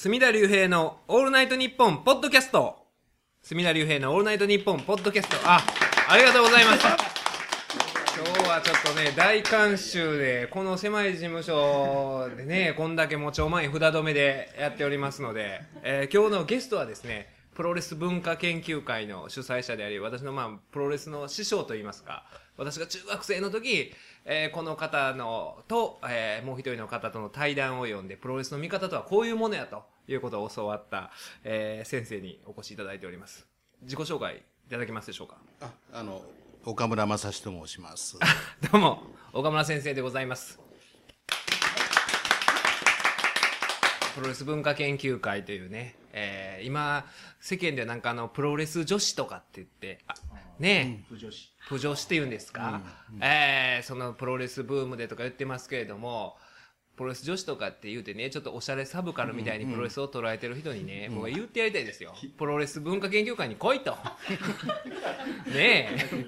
隅田隆平のオールナイトニッポンポッドキャスト。隅田隆平のオールナイトニッポンポッドキャスト。あ、ありがとうございました。今日はちょっとね、大観衆で、この狭い事務所でね、こんだけもちょ前札止めでやっておりますので、えー今日のゲストはですね、プロレス文化研究会の主催者であり、私のまあ、プロレスの師匠といいますか、私が中学生の時、えーこの方のと、えーもう一人の方との対談を読んで、プロレスの見方とはこういうものやということを教わった、えー先生にお越しいただいております。自己紹介いただけますでしょうか？ああの岡村正史と申します。どうも、岡村先生でございます。プロレス文化研究会というね、えー今、世間ではなんかあの、プロレス女子とかって言って、あね。え、プ女子。って言うんですか、えーそのプロレスブームでとか言ってますけれども、プロレス女子とかって言うてね、ちょっとおしゃれサブカルみたいにプロレスを捉えてる人にね、僕は言ってやりたいですよ。プロレス文化研究会に来いと。ねえ。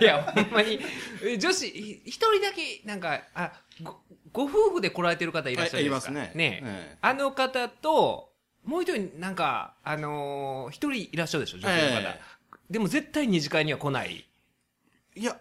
いや、ほんまに、え女子、ひ一人だけ、なんか、あ、ご、ご夫婦で来られてる方いらっしゃるじゃないですか。はいいますね。ねえ。ええ。あの方と、もう一人、なんか、あのー一人いらっしゃるでしょ、女性の方。えでも絶対二次会には来ない。いや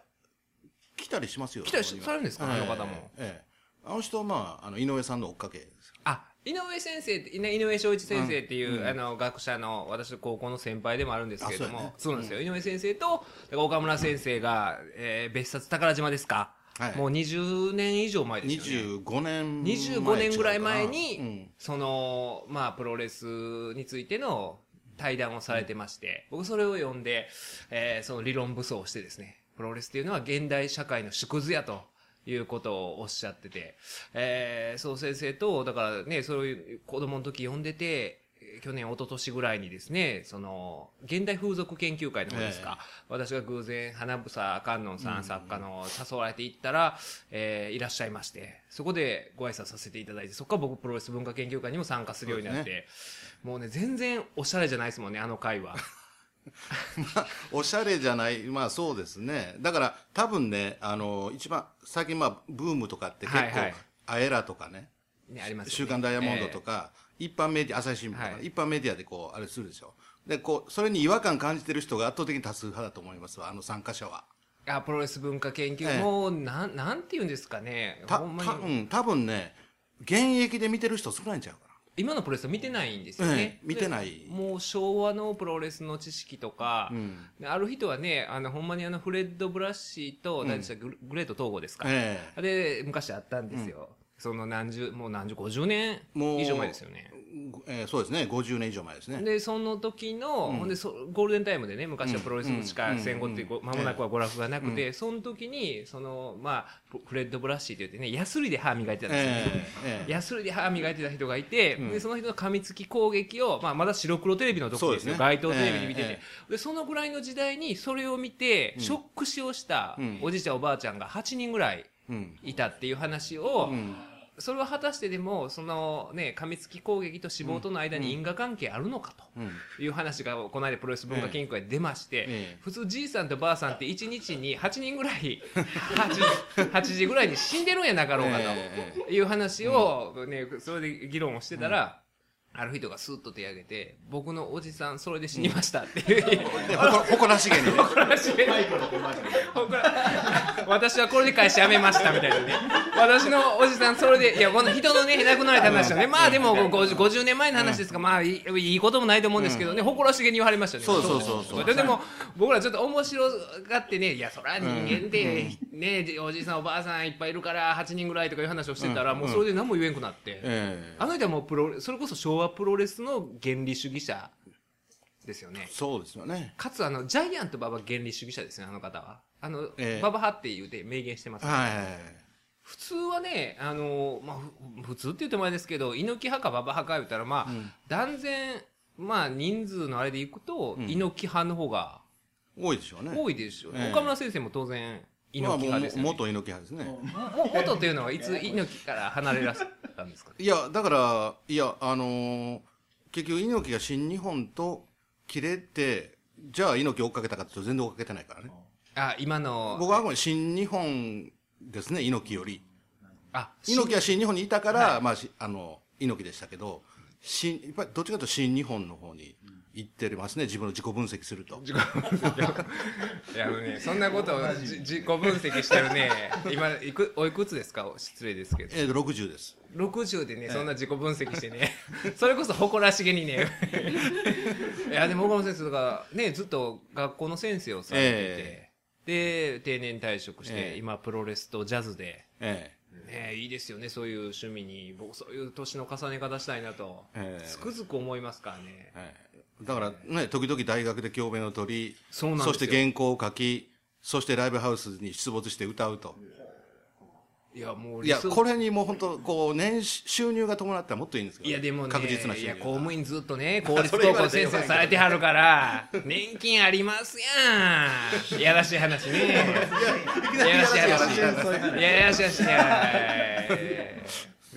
来たりしますよ。来たりしされるんですか？あの方も。ええ。ええあの人はまああの井上さんの追っかけ。です。あ、井上先生って、ね井上正一先生っていう、あの、学者の、私の高校の先輩でもあるんですけれども、あそうなんですよ。井上先生と、岡村先生が、えー別冊宝島ですか、はい。もう20年以上前ですよね。25年前25年ぐらい前うにん、その、まあ、プロレスについての対談をされてまして、僕それを読んで、えーその理論武装をしてですね、プロレスっていうのは現代社会の縮図やと。いうことをおっしゃってて、えー、そう先生と、だからね、そういう子供の時読んでて、えー去年、一昨年ぐらいにですね、その、現代風俗研究会の方ですか、私が偶然、花房観音さん作家の誘われて行ったら、えーいらっしゃいまして、そこでご挨拶させていただいて、そこから僕プロレス文化研究会にも参加するようになって、もうね、全然おしゃれじゃないですもんね、あの会は。おしゃれじゃないまあそうですね。だから多分ねあの一番最近まあブームとかって結構、はいはいアエラとかねね、ありますよね。週刊ダイヤモンドとか、一般メディア朝日新聞とか、はい一般メディアでこうあれするでしょ。でこうそれに違和感感じてる人が圧倒的に多数派だと思いますわあの参加者は。えーあ、プロレス文化研究、ええもう、なん、なんて言うんですかね。たほんまたに。うん多分ね現役で見てる人少ないんちゃうか今のプロレスを見てないんですよね。ええ見てないでもう昭和のプロレスの知識とか、んである人はね、あの、ほんまにあの、フレッド・ブラッシーと、何でしたググレート統合ですか。えで、昔あったんですよ。その何十、もう何十、50年もう以上前ですよね。えーそうですね。50年以上前ですね。で、その時の、ほんでそ、ゴールデンタイムでね、昔はプロレスしかうん。戦後っていうご、間もなくは娯楽がなくて、その時に、その、まあ、フレッド・ブラッシーって言ってね、ヤスリで歯磨いてたんですよ。ね。ええええヤスリで歯磨いてた人がいて、でその人の噛みつき攻撃を、まあ、まだ白黒テレビの時ですよ。ね。街頭テレビで見てて、えでそのぐらいの時代にそれを見て、ショック死をしたん。おじいちゃんおばあちゃんが8人ぐらいうん。いたっていう話を、うんそれは果たしてでもその、ね、噛みつき攻撃と死亡との間に因果関係あるのかうんという話がこの間プロレス文化研究会で出まして、ええ普通じいさんとばあさんって1日に8人ぐらい 8, 8時ぐらいに死んでるんやなかろうかと。ええいう話を、ね、それで議論をしてたら、ある人がスーッと手を挙げて、僕のおじさん、それで死にましたっていう。でほこ誇らしげにね。話で僕ら私はこれで会社辞めましたみたいなね。私のおじさん、それで、いや、この人のね、亡くなられた話をね、まあでも 50, 50年前の話ですか。ら、まあいいいいこともないと思うんですけどね、誇らしげに言われましたね。そうそうそうそう。ででも、僕らちょっと面白がってね、いや、そら人間って、ね、おじいさんおばあさんいっぱいいるから、8人ぐらいとかいう話をしてたら、もうそれで何も言えんくなって。ええ。あの人はもうプロレそれこそ昭和プロレスの原理主義者ですよね。そうですよね。かつ、あの、ジャイアント馬場原理主義者ですね、あの方は。あの、ええ馬場派って言うて明言してます、はい。普通はね、あの、まあ、ふ普通って言ってもあれですけど、猪木派か馬場派か言ったら、まあ、断然、まあ、人数のあれでいくと、猪木派の方が多いでしょうね。多いでしょう、ええ岡村先生も当然、まあ猪木派ですよ、ね。も元猪木派ですね。も元っていうのはいつ猪木から離れらしたんですか？いや、だから、いや、あのー結局猪木が新日本と切れて、じゃあ猪木追っかけたかって全然追っかけてないからね。あ、今の、僕はあくまで新日本ですね、猪木より。あ、猪木は新日本にいたから、まあし、あの、猪木でしたけど、新、やっぱりどっちかというと新日本の方に行ってますね、自分の自己分析すると。自己分析。いやあのねそんなことをじ。自己分析してるね今いくおいくつですか？失礼ですけど。えー、60です。60でねそんな自己分析してね。それこそ誇らしげにね。いやでも岡本先生とかねずっと学校の先生をされてて、で定年退職して、ええ。今プロレスとジャズで。えねいいですよねそういう趣味に。僕そういう年の重ね方したいなと、ええ。つくづく思いますからね。えええだからね、時々大学で教鞭を取り、そうなんですよ。して原稿を書き、そしてライブハウスに出没して歌うと。いやもういや、これにもう本当、こう、年収収入が伴ったらもっといいんですけど、いやでもね、確実な収いや。公務員ずっとね、公立高校の先生されてはるから、年金ありますやん。やらしい話ね。やらしい話。いややらしい話。ね。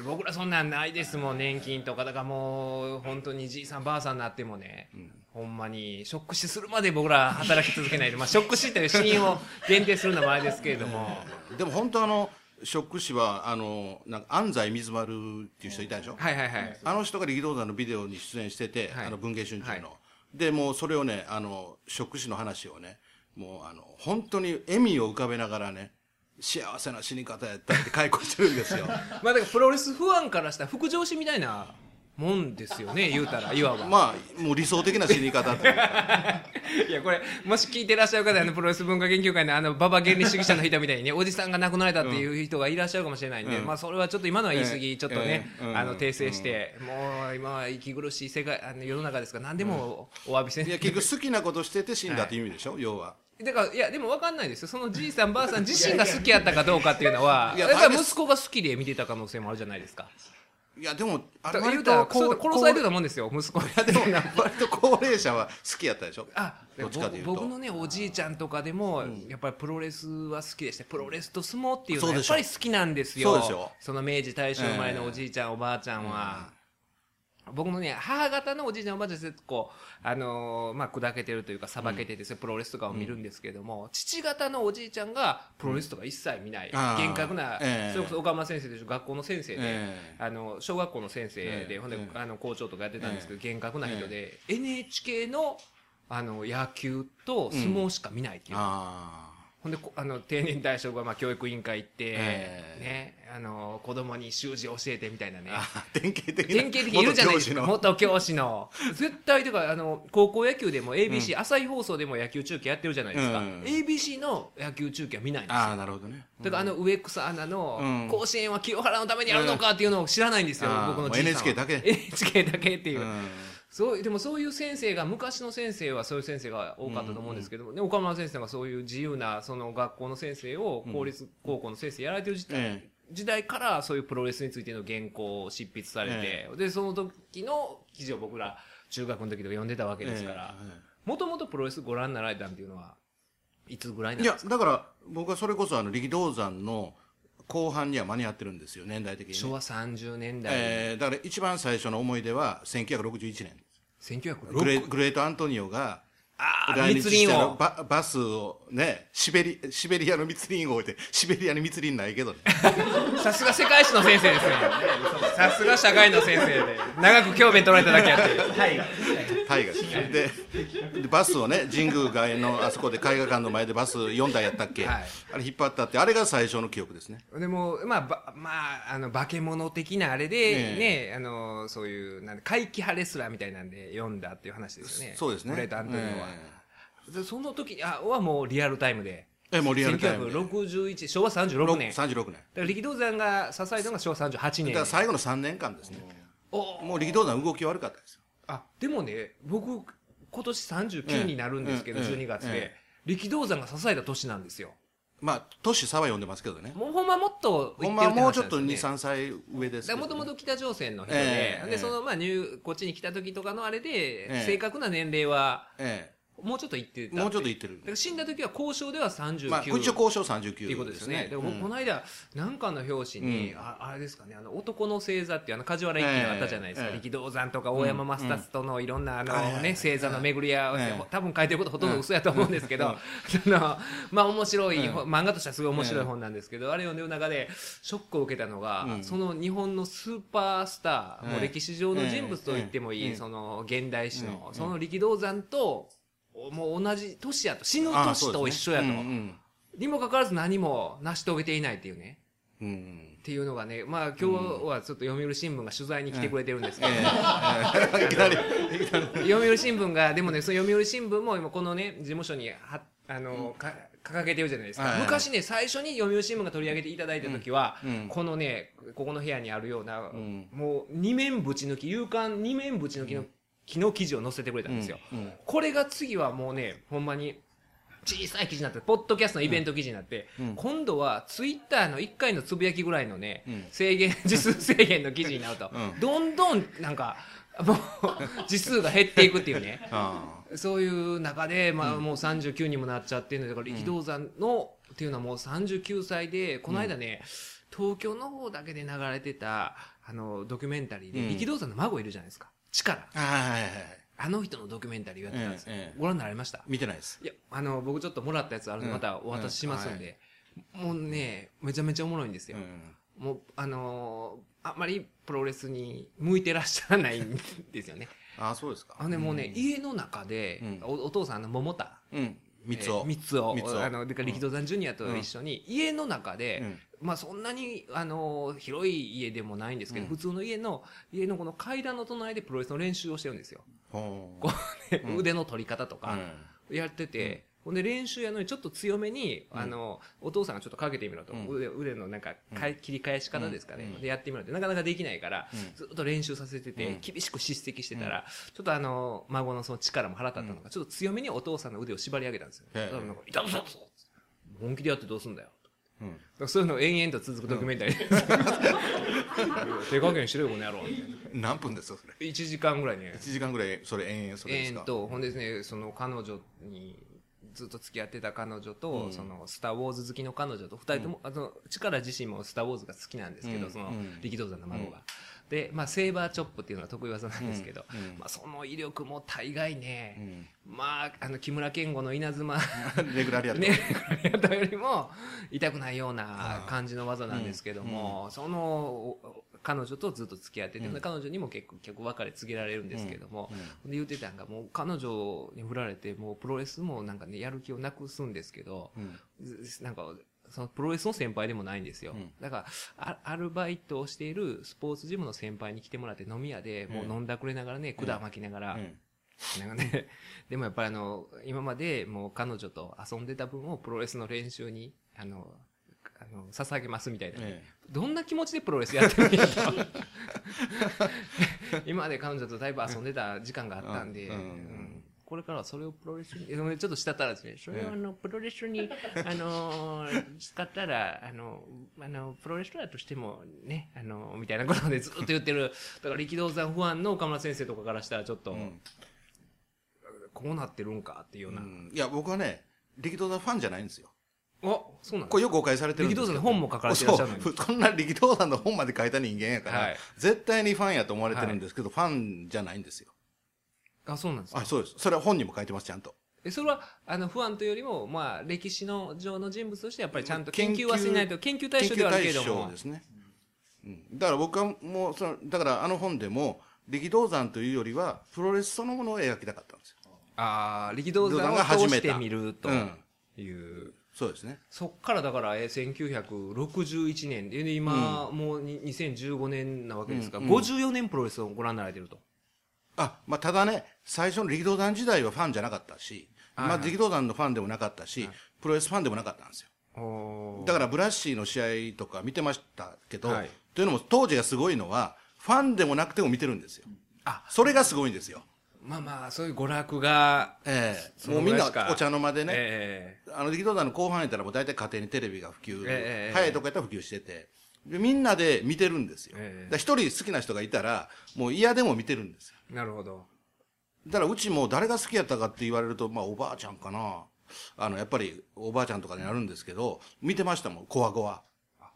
僕らそんなんないですもん、年金とか。だからもう、本当にじいさんばあさんになってもね、ほんまに、ショック死するまで僕ら働き続けないと、まあ、ショック死という死因を限定するのもあれですけれども、でも本当あの、ショック死は、あの、なんか安西水丸っていう人いたでしょ、はいはいはい。あの人が力道山のビデオに出演してて、はい。あの文藝春秋の、はい。でもうそれをねあのショック死の話をねもうあの本当に笑みを浮かべながらね幸せな死に方やったって解雇してるんですよ。まあだからプロレスファンからしたら副上司みたいなもんですよね言うたらいわば、まあもう理想的な死に方っていうか。いやこれもし聞いてらっしゃる方あのプロレス文化研究会のあの馬場原理主義者の人みたいにねおじさんが亡くなられたっていう人がいらっしゃるかもしれないんで、うん。まあそれはちょっと今のは言い過ぎ、ええちょっとね、ええうん。あの訂正して、もう今は息苦しい世界あの世の中ですから何でもお詫びせんいや結局好きなことしてて死んだっていう意味でしょ、要はだからいやでも分かんないですよ。そのじいさんばあさん自身が好きやったかどうかっていうのはいやだから息子が好きで見てた可能性もあるじゃないですか。いやでもあだから言割うたら殺されてたもんですよ息子が。でも割と高齢者は好きやったでしょ。あどっちかというと。僕のねおじいちゃんとかでも、やっぱりプロレスは好きでした。プロレスと相撲っていうのはやっぱり好きなんですよ。そうでしょ。その明治大正生まれのおじいちゃん、おばあちゃんは、僕のね母方のおじいちゃんおばあちゃん結構あのーまあ砕けてるというかさばけてて、プロレスとかを見るんですけども、父方のおじいちゃんがプロレスとか一切見ない、厳格な、ええ。それこそ岡村先生でしょ学校の先生で、ええ。あの小学校の先生で、え。えほんで、ええ。あの校長とかやってたんですけど、厳格な人で、NHK のあの野球と相撲しか見ないっていう、あほんでこあの定年退職はまあ教育委員会行って、ええ。ね、あの子供に習字教えてみたいなね。典型的な。典型的にいるじゃないですか。元教師の。絶対とかあの高校野球でも ABC、朝日放送でも野球中継やってるじゃないですか、うん。ABC の野球中継は見ないんですよ。ああなるほどね。だからあの植草アナのうん。甲子園は清原のためにやるのかっていうのを知らないんですよ、僕の NHK だけ。NHK だけっていう、うんそうでもそういう先生が昔の先生はそういう先生が多かったと思うんですけども、ね岡村先生がそういう自由なその学校の先生を公立高校の先生やられてる時代,、え時代からそういうプロレスについての原稿を執筆されて、えでその時の記事を僕ら中学の時とか読んでたわけですからえもともとプロレスご覧になられたっていうのはいつぐらいなんいやですか？だから僕はそれこそあの力道山の後半には間に合ってるんですよ年代的に、ね、昭和30年代、えーだから一番最初の思い出は1961年グレ1906グレート・アントニオがああ来日したをババスをねシベリシベリアの密林を置いてシベリアに密林ないけどね。さすが世界史の先生ですねさすが社会の先生で。長く教鞭取られただけあって。はい大河ででバスをね神宮外苑のあそこで絵画館の前でバス4台やったっけ、はい。あれ引っ張ったってあれが最初の記憶ですね。でもまあばまああの化け物的なあれでえね、あのそういうなんで怪奇派レスラーみたいなんで読んだっていう話ですよね。そうですね。グレート・アントニオは、えでその時にあはもうリアルタイムで。ええもうリアルタイムで。1961昭和36年。だか36年。ら力道山が支えたのが昭和38年。だから最後の3年間ですね。おもう力道山動き悪かったですよあでもね僕今年39になるんですけど、ええ12月で、え力道山が支えた年なんですよ。まあ年差は読んでますけどね。もうほんまもっとほんまはもうちょっと2 23歳上ですけど、もともと北朝鮮の人で、ええええ。でそのまあ入こっちに来た時とかのあれで、ええ。正確な年齢はええもうちょっと行ってたもうちょっと行ってる。だから死んだ時は交渉では39、まあ、一応交渉39っていうことですよね。でも、うん。この間、なんかの表紙に、うん。ああれですかね、あの、男の星座っていうあの、梶原一騎があったじゃないですか。ええ力道山とか大山マスタスとのいろんな、あのね、星座の巡り合わせ、ええ。多分書いてることほとんど嘘やと思うんですけど、うん。その、まあ面白い、うん漫画としてはすごい面白い本なんですけど、あれ読んでる中で、ショックを受けたのが、うん。その日本のスーパースター、もうええ。歴史上の人物と言ってもいい、ええ。その、現代史の、うん。その力道山と、もう同じ年やと、死ぬあ年と一緒やと。にもかかわらず何も成し遂げていないっていうね。うんうん。っていうのがね、まあ今日はちょっと読売新聞が取材に来てくれてるんですけど、読売新聞が、でもね、その読売新聞も今このね、事務所には、あの、か掲げてるじゃないですか。はいはい。昔ね、最初に読売新聞が取り上げていただいた時は、うん。うんこのね、ここの部屋にあるような、ん。もう二面ぶち抜き、勇敢二面ぶち抜きの木の記事を載せてくれたんですよ。うんうん。これが次はもうね、ほんまに、小さい記事になって、ポッドキャストのイベント記事になって、うん。今度はツイッターの1回のつぶやきぐらいのね、うん。制限、字数制限の記事になると、うん。どんどんなんか、もう、字数が減っていくっていうね。あそういう中で、まあ、もう39にもなっちゃってるので、だから力道山の、っていうのはもう39歳で、この間ね、東京の方だけで流れてた、あの、ドキュメンタリーで、うん。力道山の孫いるじゃないですか。力。あはいはいはい。あの人のドキュメンタリーをやってたんですよ。ええええ。ご覧になられました？見てないです。いや、あの、僕ちょっともらったやつあるんで、うん。またお渡ししますんで、もうね、めちゃめちゃおもろいんですよ。うん。もう、あのーあんまりプロレスに向いてらっしゃらないんですよね。あそうですか。あのね、もうね、家の中で、うん。おお父さん、あの、桃田。うん三つを三つを、あの、でから力道山ジュニアと一緒に、家の中で、うん。まあそんなに、あの、広い家でもないんですけど、うん。普通の家の、家のこの階段の隣でプロレスの練習をしてるんですよ。こうねうん。腕の取り方とか、やってて、ほんで練習やのにちょっと強めに、あの、お父さんがちょっとかけてみろと。うん。腕腕のなんかかい、切り返し方ですかね、うん。で、やってみろって。なかなかできないから、うん。ずっと練習させてて、うん。厳しく叱責してたら、ちょっとあの、孫のその力も腹立ったのか、ちょっと強めにお父さんの腕を縛り上げたんですよ。だからなんか、痛そう本気でやってどうすんだよ。うん。そういうのを延々と続くドキュメンタリー。手加減しろよ、この野郎。何分ですかそれ？1時間ぐらいね。1時間ぐらいそれ延々それですか？えーっと、ほんでですね、その彼女に、ずっと付き合ってた彼女と、うん。その、スター・ウォーズ好きの彼女と、二人とも、あの、力自身もスター・ウォーズが好きなんですけど、うん。そのうん、力道山の孫が。で、まあ、セーバーチョップっていうのは得意技なんですけど、うん。うん。まあ、その威力も大概ね、うん。まあ、あの、木村健吾の稲妻、レギュラーやってね、やったよりも痛くないような感じの技なんですけども、そのお彼女とずっと付き合ってて、うん。彼女にも結構結構別れ告げられるんですけども、うん。で言ってたんがもう彼女に振られてもうプロレスもなんかねやる気をなくすんですけど、うん。ずなんかそのプロレスの先輩でもないんですよ、うん。だからあアルバイトをしているスポーツジムの先輩に来てもらって飲み屋でもう飲んだくれながらね、管巻きながら、うん。なんかね、でもやっぱりあの、今までもう彼女と遊んでた分をプロレスの練習に、あの、あの、捧げますみたいな、えどんな気持ちでプロレスやってるんやと。今まで彼女とだいぶ遊んでた時間があったんで、これからはそれをプロレスに、ちょっとしたったらですね、それをあの、プロレスに、あのー使ったら、あの、あの、プロレスラーとしてもね、あの、みたいなことでずっと言ってる、だから力道山ファンの岡村先生とかからしたらちょっと、うん。こうなってるんかっていうような。うん。いや僕はね力道山ファンじゃないんですよあ、そうなんこれよく誤解されてる力道山の本も書かれてらっしゃるのこんな力道山の本まで書いた人間やから、はい。絶対にファンやと思われてるんですけど、ファンじゃないんですよ。あ、そうなんですか？あそうです。それは本にも書いてますちゃんと。えそれは、あの、不安というよりも、まあ、歴史の上の人物として、やっぱりちゃんと研究はしないと、研究対象ではあるけれども。研究対象で。すね、うん、だから僕はもうそのだからあの本でも力道山というよりはプロレスそのものを描きたかったんですよ。ああ、力道山を通してみるという。そうですね。そっからだから、えー1961年で、で今、もうに2015年なわけですから、うんうん。54年プロレスをご覧になられてると。あ、まあ、ただね、最初の力道山時代はファンじゃなかったし、はいまあ、力道山のファンでもなかったし、プロレスファンでもなかったんですよ。だからブラッシーの試合とか見てましたけど、はい。というのも当時がすごいのは、ファンでもなくても見てるんですよ。あ、それがすごいんですよ。まあまあ、そういう娯楽が、ええ。そもうみんなお茶の間でね、えあの力道山の後半やったらもう大体家庭にテレビが普及、ええ早いとこやったら普及してて、でみんなで見てるんですよ。一人好きな人がいたら、もう嫌でも見てるんですよ。えなるほど。だからうちも誰が好きやったかって言われると、まあおばあちゃんかな。あの、やっぱりおばあちゃんとかになるんですけど、見てましたもん、コアコア。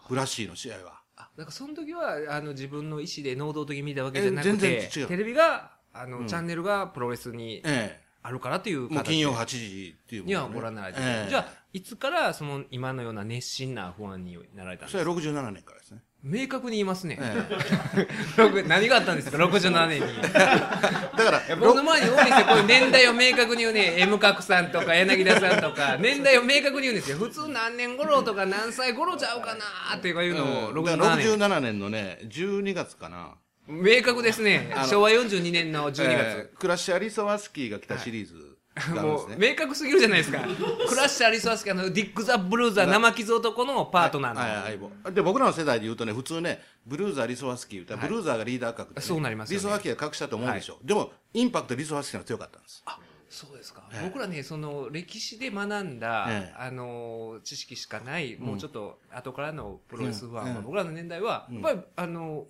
ブラッシーの試合は。あだからその時はあの自分の意思で能動的に見たわけじゃなくえ全て然違うテレビがあの、チャンネルがプロレスにえあるからというえ。もう形金曜8時っていうもんね。にはご覧になられてる、ええ。じゃあいつからその今のような熱心なファンになられたんですか？それは67年からですね。明確に言いますね、え 六何があったんですか？67年に。え。だから、僕の前に多いんですよこういう年代を明確に言うね。M 角さんとか柳田さんとか。年代を明確に言うんですよ。普通何年頃とか何歳頃ちゃうかなっていうのをうん。だから67年。67年のね、12月かな。明確ですね。あの昭和42年の12月、ええクラッシャー・リソワスキーが来たシリーズがあるんもうですね。明確すぎるじゃないですか。クラッシャー・リソワスキーあのディック・ザ・ブルーザー生傷男のパートナーの、はいはいはい。で僕らの世代で言うとね普通ねブルーザーリソワスキー言ったら、はい。ブルーザーがリーダー格で、そうなりますよね。リソワスキーが隠したと思うでしょ、でもインパクトリソワスキーが強かったんです。あそうですか、ええ。僕らねその歴史で学んだ、ええ。あの知識しかない、もうちょっと後からのプロレスファンは、うん僕らの年代は、やっぱりあの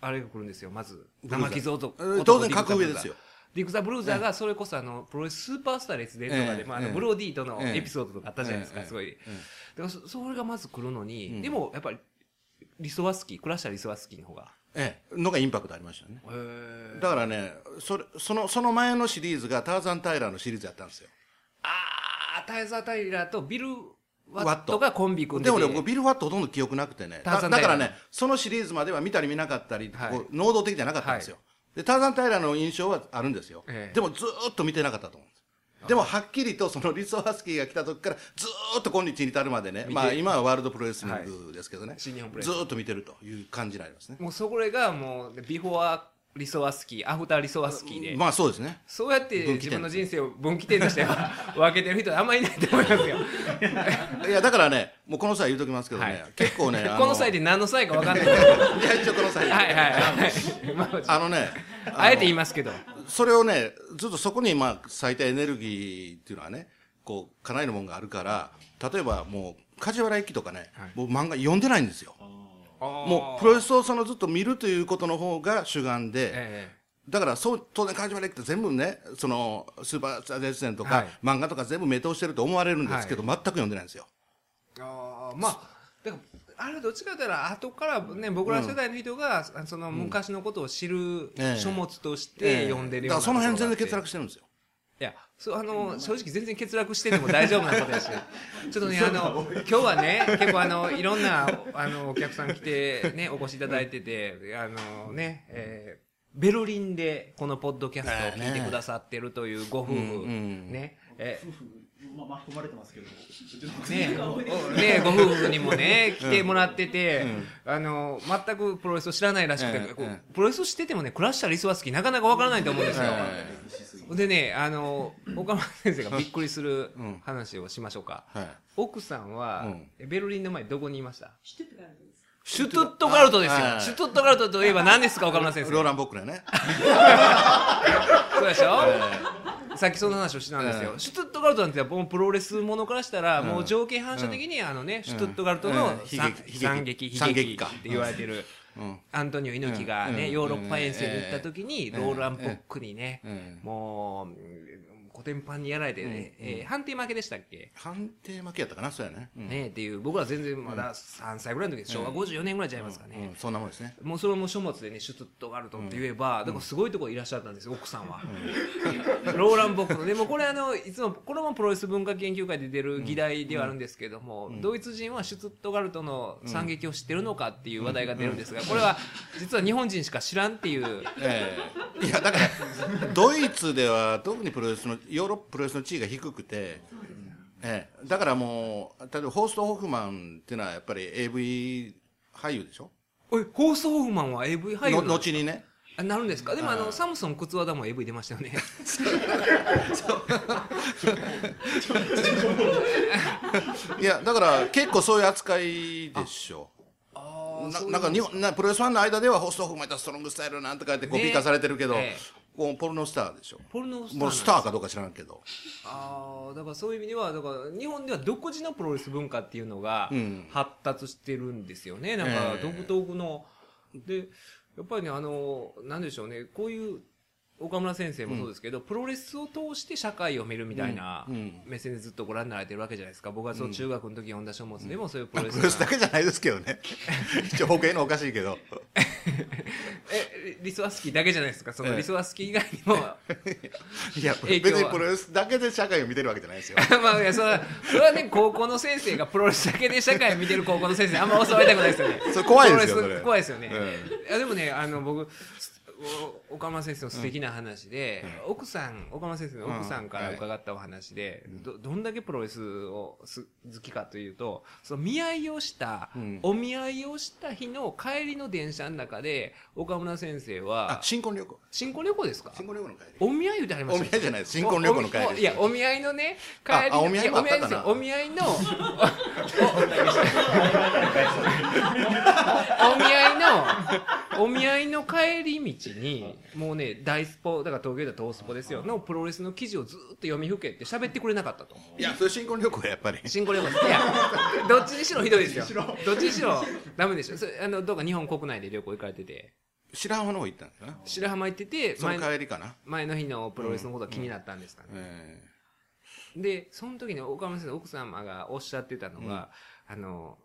あれが来るんですよまず。生傷男えー当然格上ですよ。ディック・ザ・ブルーザーがそれこそあのプロレススーパースター列伝とかで、ええ。まあ、あのええ。ブローディーとのええエピソードとかあったじゃないですか、ええ。すごい、えだからそそれがまず来るのに、うん。でもやっぱりリソワスキークラッシャーリソワスキーの方が。ええ。のがインパクトありましたね。へだからねそれそのその前のシリーズがターザン・タイラーのシリーズやったんですよ。ああタイザー・タイラーとビル・ワット。トがコンビ組んでて。でもね僕ビル・ワットほとんど記憶なくてね。だだからねそのシリーズまでは見たり見なかったり、はい。こう能動的じゃなかったんですよ、でターザン・タイラーの印象はあるんですよ、ええ。でもずーっと見てなかったと思うんです。でもはっきりとそのリソワスキーが来た時からずーっと今日に至るまでねまあ今はワールドプロレスリングですけどね、新日本プロレス。ずーっと見てるという感じになりますね。もうそれがもうビフォーリソワスキーアフターリソワスキーで、まあそうですね。そうやって自分の人生を分岐点として 分けてる人はあんまりいないと思いますよ。いやだからねもうこの際言うときますけどね、はい。結構ね あこの際で何の際か分かんない。ですいや一応この際はいはいはい、まあ、あのねあえて言いますけど。それをねずっとそこにまあ咲いたエネルギーっていうのはねこうかなりのもんがあるから例えばもう梶原一騎とかね、はい。僕漫画読んでないんですよももうプロレスをそのずっと見るということの方が主眼で、えだからそう当然梶原一騎って全部ねそのスーパースター絶戦とか、はい漫画とか全部目通してると思われるんですけど、全く読んでないんですよ。えあーまあだからあれどっちかというと後からね僕ら世代の人が、その昔のことを知るええ書物として読んでるようなその辺全然欠落してるんですよ。いや、そう、あの、正直全然欠落してても大丈夫なことですよ。ちょっとね、あの、今日はね、結構あの、いろんな、あの、お客さん来て、ね、お越しいただいてて、あの、ね、えーベルリンでこのポッドキャストを聞いてくださってるというご夫婦、ね、まあ、巻き込まれてますけど、ね おねご夫婦にもね来てもらってて、あの全くプロレスを知らないらしくて、こうええええプロレスを知っててもねクラッシャーリスワスキーなかなかわからないと思うんですよ、えでねあの岡村先生がびっくりするうん。話をしましょうか、はい。奥さんは、ベルリンの前どこにいました？シュトゥットガルトですよ。はい。シュトゥットガルトといえば何ですか岡村先生。ローラン・ボックレね。そうでしょ、さっきその話をしてたんですよ、ええシュトゥットガルトなんてもうプロレスものからしたら、もう条件反射的にあのね、シュトゥットガルトの惨劇悲惨劇って言われてる、うん。アントニオ猪木がね、うん。ヨーロッパ遠征に行った時に、うん。ローラン・ポックにね、うん。もううんコテンパンにやられてね、えー判定負けでしたっけ判定負けやったかなそうやね、うんねっていう僕ら全然まだ3歳ぐらいの時昭和54年ぐらいちゃいますかね、うんそんなもんですねもうそれも書物でね、シュトゥットガルトって言えば、だからすごいとこいらっしゃったんですよ、奥さんは。ローラン・ボックの。でもこれあの、いつも、これもプロレス文化研究会で出る議題ではあるんですけども、ドイツ人はシュトゥットガルトの惨劇を知ってるのかっていう話題が出るんですが、これは実は日本人しか知らんっていう、ええいやだからドイツでは特にプロレスのヨーロッパプロレスの地位が低くて、ええ。だからもう例えばホースト・ホフマンっていうのはやっぱり AV 俳優でしょ？おい、ホーストホフマンは AV 俳優の後にね。あなるんですか？でもあの、はいサムソン靴和田も AV 出ましたよね。いやだから結構そういう扱いでしょ。あななんか日本なプロレスファンの間ではホースト・ホフマンやったらストロングスタイルなんとか言ってコピー化されてるけど、ねえこうポルノスターでしょ。ポルノスターもうスターかどうか知らんけど。ああだからそういう意味ではだから日本では独自のプロレス文化っていうのがうん。発達してるんですよね、なんかええ独特の、でやっぱりねあのなんでしょうね。こういう岡村先生もそうですけど、プロレスを通して社会を見るみたいなうん。うん。目線でずっとご覧になられてるわけじゃないですか。僕はその中学の時読んだ書物でもそういうプロレスプロレスだけじゃないですけどね。一応保険のおかしいけど。え、リスワスキーだけじゃないですか？そのええリスワスキー以外にも、いや、別にプロレスだけで社会を見てるわけじゃないですよ。まあ、いや、それは、それはね、高校の先生がプロレスだけで社会を見てる高校の先生、あんま教わりたくないですよね。それ怖いですよプロレスそれ怖いですよね。えいや、でもね、あの、僕、お岡村先生の素敵な話で、奥さん、岡村先生の奥さんからうん伺ったお話で、ど、どんだけプロレスをす好きかというと、その見合いをした、うん。お見合いをした日の帰りの電車の中で、岡村先生あは、、新婚旅行。新婚旅行ですか？新婚旅行の帰り。お見合い言うてありましたお見合いじゃないです。新婚旅行の帰りいや、お見合いのね、帰りお見合いもあったかな？やですよ。お見合いの、おおお見合いの、お見合いの帰り道に、もうね、大スポ、だから東京では東スポですよ、のプロレスの記事をずーっと読みふけって喋ってくれなかったと。いや、それ新婚旅行やっぱり。新婚旅行です。いや、どっちにしろひどいですよ。どっちにしろダメでしょ。それあの、どうか日本国内で旅行行かれてて、白浜の方行ったんですよね。白浜行ってて、その前の帰りかな。前の日のプロレスのことが気になったんですかね。えで、その時に岡村先生の奥様がおっしゃってたのが、あの、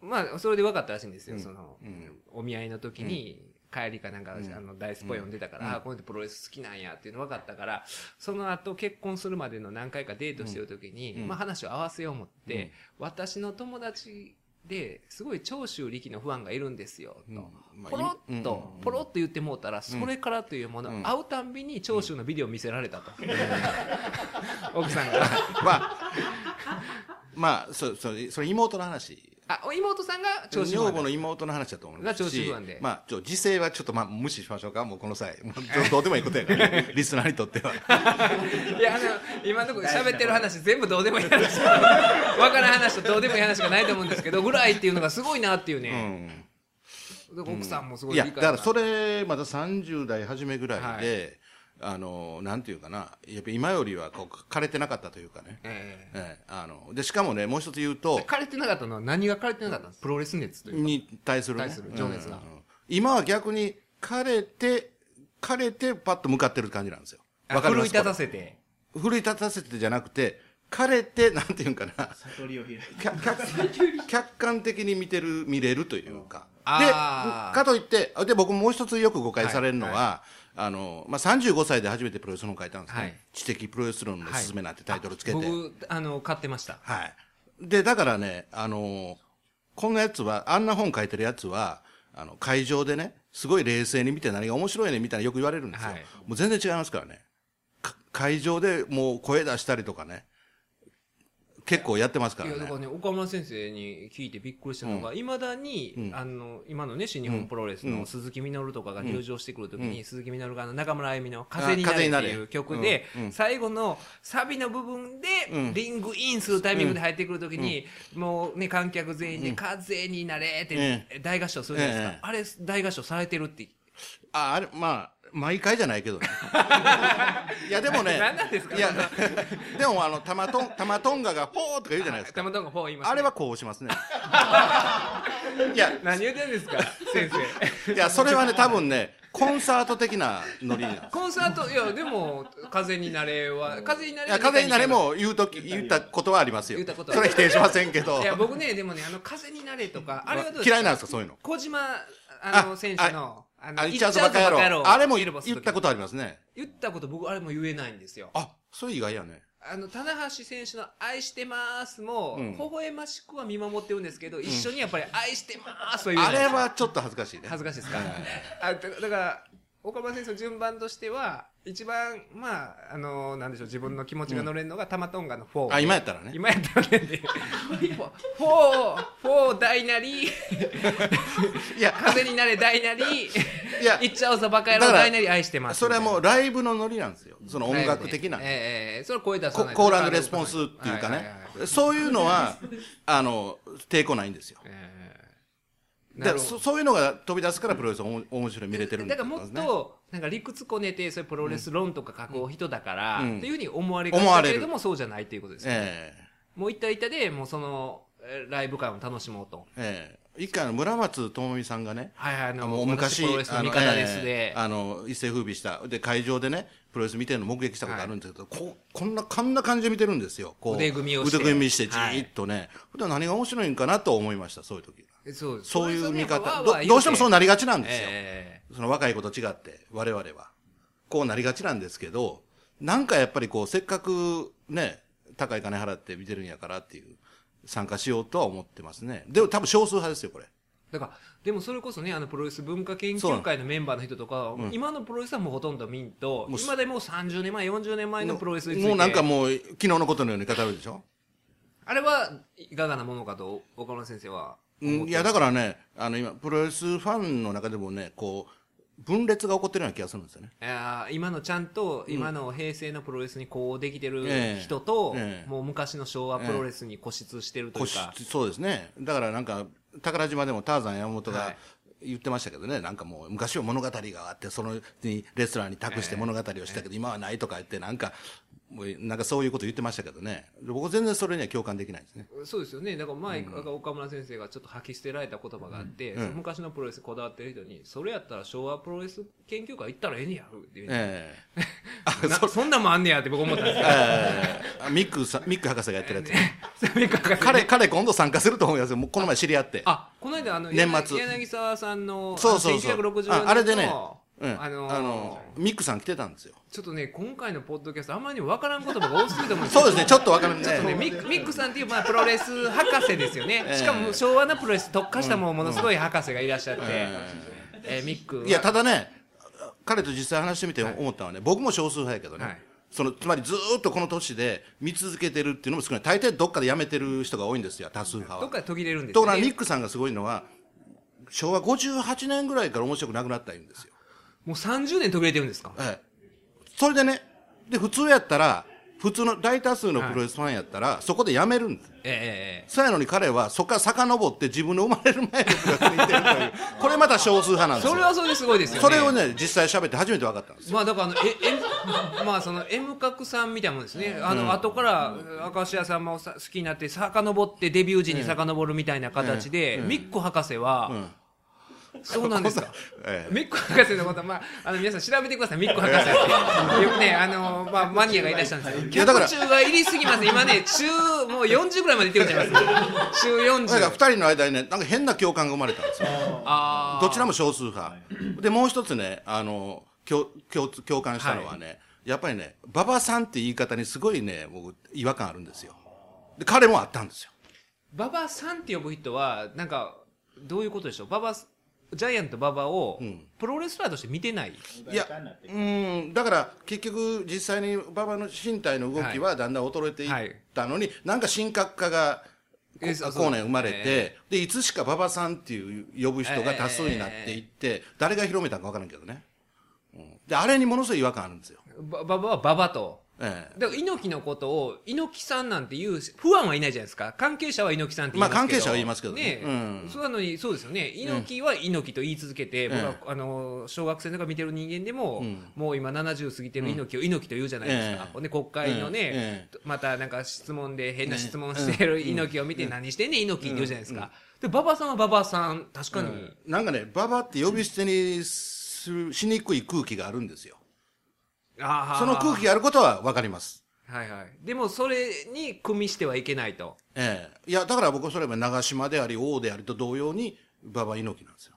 まあ、それで分かったらしいんですよ。うんその、うんお見合いの時に、帰りかなんか、あの、大スポ読んでたから、あこの人プロレス好きなんやっていうの分かったから、その後結婚するまでの何回かデートしてる時に、うん。まあ話を合わせよう思って、私の友達ですごい長州力のファンがいるんですよ、と。ポロッと、うん。ポロッと言ってもうたら、それからというもの、うん。会うたんびに長州のビデオ見せられたと。奥さんが。まあ、まあ、そう、そう、それ妹の話。あ、妹さんが女房の妹の話だと思うんですが長州ファンでまあ、ちょ、時勢はちょっとまあ、無視しましょうか、もうこの際。もうどどうでもいいことやから、ね、リスナーにとっては。いや、あの、今のところ喋ってる話全部どうでもいい話。わからん話とどうでもいい話がないと思うんですけど、ぐらいっていうのがすごいなっていううね。ん。奥さんもすごいいや、理解がだからそれ、まだ30代初めぐらいで、あの、なんていうかな、やっぱ今よりはこう、枯れてなかったというかね。ええ。ええ、あの、で、しかもね、もう一つ言うと、枯れてなかったのは何が枯れてなかったの？プロレス熱というか。に対する,、ね、対する情熱が。うん今は逆に枯れて枯れてパッと向かってる感じなんですよ。あわかります？奮い立たせて。奮い立たせてじゃなくて枯れてなんていうんかな。悟りを開いて。客観的に見てる見れるというか。でかといってで僕もう一つよく誤解されるのは、あのまあ、35歳で初めてプロレス本を書いたんですね、はい知的プロレス論のすすめなんてタイトルつけて、僕、あの、買ってました。はい。で、だからね、あのこんなやつは、あんな本書いてるやつは、あの、会場でね、すごい冷静に見て何が面白いねみたいなよく言われるんですよ。はいもう全然違いますからね。か会場でもう声出したりとかね、結構やってますからいや、だからね。ね、岡村先生に聞いてびっくりしたのが、いまだに、うん。あの、今のね、新日本プロレスの鈴木みのるとかが入場してくるときに、鈴木みのるが中村あゆみの風になれっていう曲でうん。うん、最後のサビの部分うで、ん。リングインするタイミングで入ってくるときに、もうね、観客全員で、風になれって大合唱するじゃないですええか。あれ、大合唱されてるって。あ、あれ、まあ、毎回じゃないけどね。いや、でもね、何なんですかいや、でもあの、タマトン、タマトンガがポーとか言うじゃないですか。たまたまフォー言いますね。あれはこうしますね。いや、何言ってんですか、先生。いや、それはね、多分ね、コンサート的なノリなんです。コンサート、いや、でも、風になれは、風になれいや、風になれも言うとき、言ったことはありますよ。言ったことはそれは否定しませんけどい。や、僕ね、でもね、あの、風になれとか、あれはどう嫌いなんですか、そういうの？小島、あの、あ選手の、ああ、言っちゃうぞバカ野郎。あれも言ったことありますね。言ったこと僕、あれも言えないんですよ。あ、それ意外やね。あの、棚橋選手の愛してますも、うん微笑ましくは見守ってるんですけど、一緒にやっぱり愛してますと言えなあいれはちょっと恥ずかしいね。恥ずかしいですか？あだだから、岡村選手の順番としては、一番、まあ、あの、なんでしょう、自分の気持ちが乗れるのが、玉トンガの4。あ、今やったらね。今やったらね、フォー、フォー、大なり、いや、風になれ大なり、いやいっちゃおうぞバカ野郎大なり愛してます。それはもうライブのノリなんですよ。その音楽的な。ええええそれ声出さコないコールレスポンスっていうかはいはいはいね。そういうのは、あの、抵抗ないんですよ。ええなるほどでそそういうのが飛び出すからプロレスおも面白い見れてるんだからもっ。と、なんか理屈こねて、そういうプロレス論とか書く人だから、うんっていうふうに思われがちだけれども、そうじゃないっていうことですよね。えもう一体一体で、もうその、えーライブ感を楽しもうと。えええ一回あの村松智美さんがね、はいはいあの昔、私プロレスの味方ですでええあの、一世風靡した。で、会場でね、プロレス見てるの目撃したことあるんですけど、ここんな、こんな感じで見てるんですよ。こう腕組みをして腕組みして、じーっとね。普段何が面白いんかなと思いました、そういう時。そうそういう見方。どどうしてもそうなりがちなんですよ。えその若い子と違って、我々は。こうなりがちなんですけど、なんかやっぱりこう、せっかくね、高い金払って見てるんやからっていう、参加しようとは思ってますね。でも多分少数派ですよ、これ。だからでもそれこそねあのプロレス文化研究会のメンバーの人とか、今のプロレスはもうほとんど見んともう今でもう30年前40年前のプロレスについてもうなんかもう、昨日のことのように語るでしょ？あれはいかがなものかと岡村先生はうん、いや、だからね、あの今、プロレスファンの中でもね、こう、分裂が起こってるような気がするんですよね。あー今のちゃんと今の平成のプロレスにこうできてるええ。人と、ええ。もう昔の昭和プロレスに固執してるという固か、執そうですね。だからなんか、宝島でもターザン山本がはい。言ってましたけどね、なんかもう昔は物語があって、そのにレスラーに託して物語をしたけど、今はないとか言って、なんか、なんかそういうこと言ってましたけどね。僕全然それには共感できないですね。そうですよねだから前、岡村先生がちょっと吐き捨てられた言葉があって、その昔のプロレスこだわってる人にそれやったら昭和プロレス研究会行ったらええねやろっていう、ええな そんなんもあんねやって僕思ったんですけどええミックさん、ミック博士がやってるやつ。それから彼、彼今度参加すると思いますよ。もうこの前知り合って。あこの間あの年末柳柳沢さんのそうそうそう。1960年のああれでね、うん、あのあの、ミックさん来てたんですよ。ちょっとね今回のポッドキャストあんまり分からん言葉が多すぎると思うんですよそうですね、ちょっとわかるね。ちょっとね、ミックミックさんっていう、まあ、プロレス博士ですよね、しかも昭和のプロレス特化したもうものすごい博士がいらっしゃって、えーミックは。いや、ただね、彼と実際話してみて思ったのはね、僕も少数派やけどね、はい。そのつまりずーっとこの年で見続けてるっていうのも少ない。大抵どっかで辞めてる人が多いんですよ、多数派は。どっかで途切れるんですところがミックさんがすごいのは、昭和58年ぐらいから面白くなくなったんですよ。もう30年途切れてるんですか？ええ。それでね、で、普通やったら、普通の大多数のプロレスファンやったら、そこで辞めるんです。ええそうやのに彼はそこから遡って自分の生まれる前のプロレスに行ってるという、これまた少数派なんですよ。それはそれですごいですよね。それをね、実際喋って初めて分かったんですよ。まあだからあのええまあその M 角さんみたいなもんですね。あの、後から明石家さんもさ好きになって遡ってデビュー時に遡るみたいな形で、ミック博士は、そうなんですかええミック博士のことは、まあ、あの皆さん調べてください、ミック博士って。よくね、あの、まあ、マニアがいらっしゃるんですよ。いやだから客中が入りすぎます。今ね、中、もう40ぐらいまで行ってるんちゃいます週40。だから二人の間にね、なんか変な共感が生まれたんですよ。あどちらも少数派。で、もう一つね、あの、共共通共感したのはね、やっぱりね、馬場さんって言い方にすごいね、僕、違和感あるんですよ。で、彼もあったんですよ。馬場さんって呼ぶ人は、なんか、どういうことでしょう？馬場、ジャイアント馬場を、プロレスラーとして見てない。いや、うん、だから結局実際に馬場の身体の動きはだんだん衰えていったのに、なんか神格化が後年生まれて、えで、いつしか馬場さんっていう呼ぶ人が多数になっていって、誰が広めたかわからんけどね。うんで、あれにものすごい違和感あるんですよ。ば馬場は馬場と。ええ。だから猪木のことを猪木さんなんていう不安はいないじゃないですか。関係者は猪木さんって言いますけど。まあ関係者は言いますけどね。ねうん。そうなのにそうですよね。猪木は猪木と言い続けて、僕はえあの小学生とか見てる人間でも、ん。もう今70過ぎてる猪木を猪木と言うじゃないですか、ええ。ほんで国会のね、えまたなんか質問で変な質問してる猪木を見て何してんねん猪木って言うじゃないですか、で馬場さんは馬場さん確かに、なんかね、馬場って呼び捨てにするしにくい空気があるんですよ。その空気があることはわかります。はいはいでもそれに組みしてはいけないとええいや、だから僕はそれは長島であり、王でありと同様に、馬場猪木なんですよ。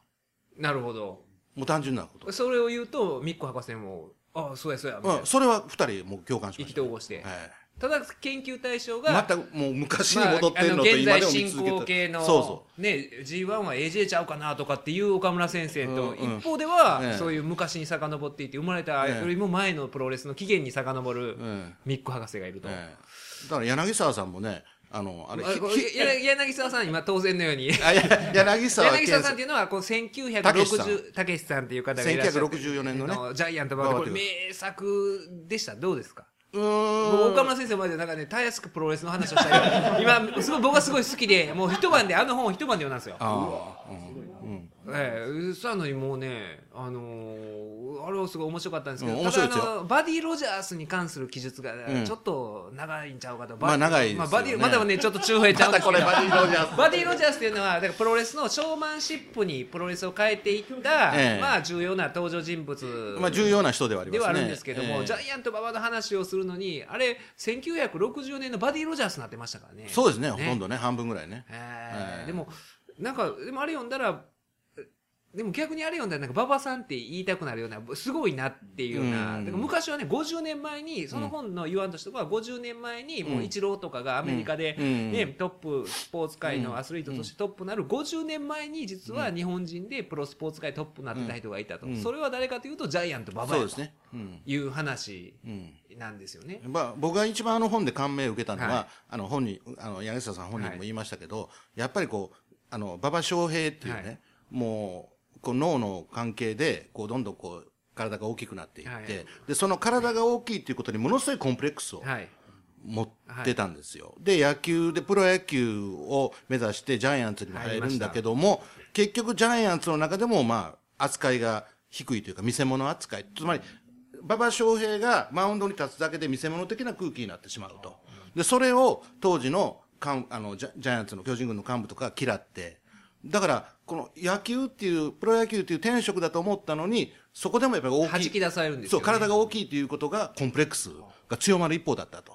なるほどもう単純なこと。それを言うとミック博士もああそうやそうやうん、それは二人もう共感し意ました。気投合して、えただ研究対象が、えまたもう昔にまあ戻ってるのとあ現在今でも見進続けて行形のそうそね G1 は AJ ちゃうかなとかっていう岡村先生と、うんうん。一方では、ええ。そういう昔に遡っていて生まれたええ。よりも前のプロレスの起源に遡るえミック博士がいると。ええ。だから柳沢さんもね、あの、あれ、あこれひひや柳沢さん今当然のように。柳沢柳沢さんって健いうのはこうたけしさん。1960たけしさんっていう方がいらっしゃる1964年のね。ジャイアントバーこれ名作でした。どうですか？う岡村先生までなんかねたやすくプロレスの話をしたり 今すごい僕はすごい好きでもう一晩であの本を一晩で読んだんですよ。ああ、うんええそうなのにもうね、あのーあれはすごい面白かったんですけど、うんただあのバディ・ロジャースに関する記述がん。ちょっと長いんちゃうかと、まあ長いですよね。まあ、バディまだねちょっと中平ちゃうんですけどバディロジャース。バディ・ロジャースっていうのはだからプロレスのショーマンシップにプロレスを変えていった、ええ。まあ重要な登場人物、まあ重要な人ではありますね。ではあるんですけども、ええ。ジャイアント馬場の話をするのにあれ1960年のバディ・ロジャースになってましたからね。そうですね、ほとんどね、半分ぐらいね。ええ。えーでもなんかでもあれ読んだらでも逆にあれ読んだらなんか馬場さんって言いたくなるようなすごいなっていうような、うん。だから昔はね50年前にその本の言わんとしては50年前にもうイチローとかがアメリカで、うん。ねトップスポーツ界のアスリートとしてトップなる50年前に実は日本人でプロスポーツ界トップになってた人がいたと、うん。それは誰かというとジャイアント馬場やと。いう話うん。なんですよね。まあ、僕が一番あの本で感銘を受けたのは、はい。あの本に、あの、柳下さん本人も言いましたけど、やっぱりこう、あの、馬場翔平っていうね、はい。もう、こう脳の関係で、こう、どんどんこう、体が大きくなっていって、はいで、その体が大きいっていうことにものすごいコンプレックスをはい持ってたんですよ。で、野球で、プロ野球を目指してジャイアンツにも入るんだけども、結局ジャイアンツの中でも、まあ、扱いが低いというか、見せ物扱い。つまり、馬場翔平がマウンドに立つだけで見せ物的な空気になってしまうと。で、それを当時の幹あのジャジャイアンツの巨人軍の幹部とかが嫌って、だから、この野球っていう、プロ野球っていう天職だと思ったのに、そこでもやっぱり大きい。弾き出されるんですそう、よ、ね、体が大きいということがコンプレックスが強まる一方だったと。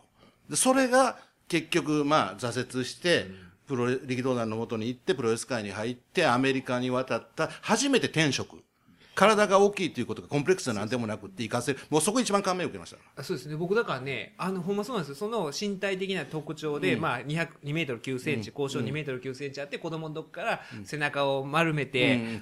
でそれが結局、まあ、挫折して、プロ力道団のもとに行って、プロレス界に入って、アメリカに渡った、初めて転職。体が大きいということがコンプレックスでなんでもなくって、活かせる。もうそこ一番感銘を受けました。あそうですね。僕だからねあのほんまそうなんですよ。その身体的な特徴で、まあ200 2メートル9センチ、交渉2メートル9センチあって子供の時から背中を丸めて、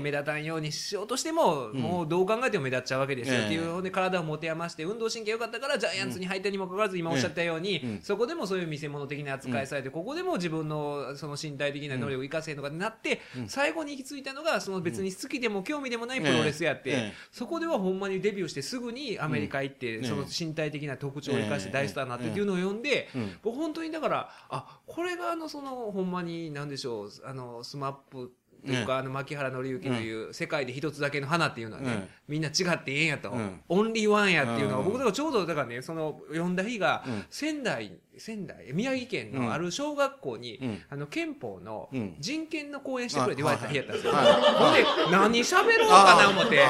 目立たんようにしようとしても、もうどう考えても目立っちゃうわけですよ、ええ。っていうので体を持て余して運動神経良かったからジャイアンツに入ったにもかかわらず今おっしゃったように、そこでもそういう見せ物的な扱いされて、ここでも自分のその身体的な能力を生かせるのかってなって、最後に行き着いたのがその別に好きでも興味でもないプロレスやって、そこではほんまにデビューしてすぐにアメリカ行って、ん。その身体的な特徴を生かして大スターになってっていうのを読んで、うん。僕本当にだからあこれがあのそのほんまに何でしょうあのスマップというか、あの槇原敬之という世界で一つだけの花っていうのはね、うんみんな違ってええんやと、うん。オンリーワンやっていうのは、うん。僕だからちょうどだからねその読んだ日が、うん。仙台仙台宮城県のある小学校に、うん。あの憲法のうん。人権の講演してくれって言われた日やったんですよ、はいはい。ほんで何喋ろうかな思って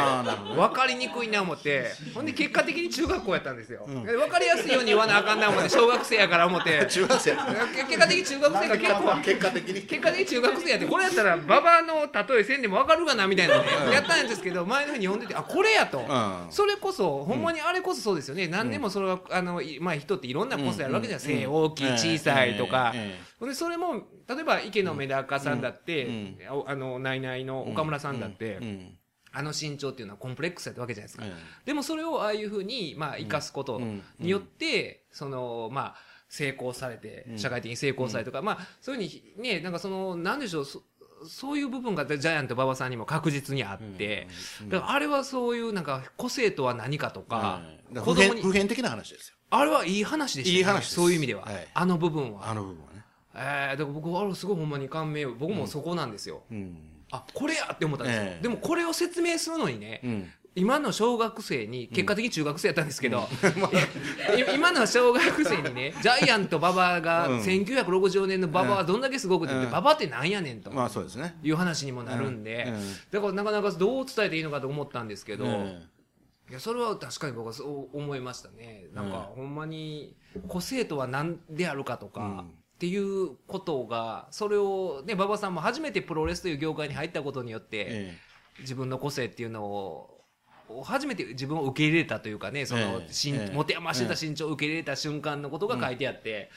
分かりにくいな思ってほんで結果的に中学校やったんですよ、で分かりやすいように言わなあかんな思って小学生やから思って。中学生。結果的に中学生が結構結果的に。結果的に中学生やってこれやったら馬場の例えせんでも分かるがなみたいなねやったんですけど前の日に読んでてあこれやと、ん。それこそほんまにあれこそそうですよね、何でもそれはあのいまあ人っていろんな個性あるわけじゃん、背大きい小さいとか、それも例えば池のメダカさんだって、あのナイナイの岡村さんだって、うんあの身長っていうのはコンプレックスやったわけじゃないですか、えでもそれをああいうふうにまあ生かすことによって、そのまあ成功されて社会的に成功されとか、まあそういうふうにねなんかそのなんでしょうそそういう部分がジャイアント馬場さんにも確実にあって、だからあれはそういうなんか個性とは何かとか、えだから普子供に遍普遍的な話ですよ。あれはいい話でしたよね。いい話そういう意味では、はい。あの部分は。あの部分はね。えー、だから僕あれすごいほんまに感銘を僕もそこなんですよ、うん。あこれやって思ったんですよ、ええ。でもこれを説明するのにね、うん。今の小学生に結果的に中学生やったんですけど、い今の小学生にね ジャイアント馬場がうん。1960年の馬場はどんだけすごくて馬場ってなんやねんとまあそうですね。いう話にもなるんで、うん。うん。だからなかなかどう伝えていいのかと思ったんですけど、やそれは確かに僕はそう思いましたね。なんかほんまに個性とは何であるかとか、うん。っていうことがそれをね馬場さんも初めてプロレスという業界に入ったことによって、え自分の個性っていうのを初めて自分を受け入れたというかねその、持て余してた身長を受け入れた瞬間のことが書いてあって、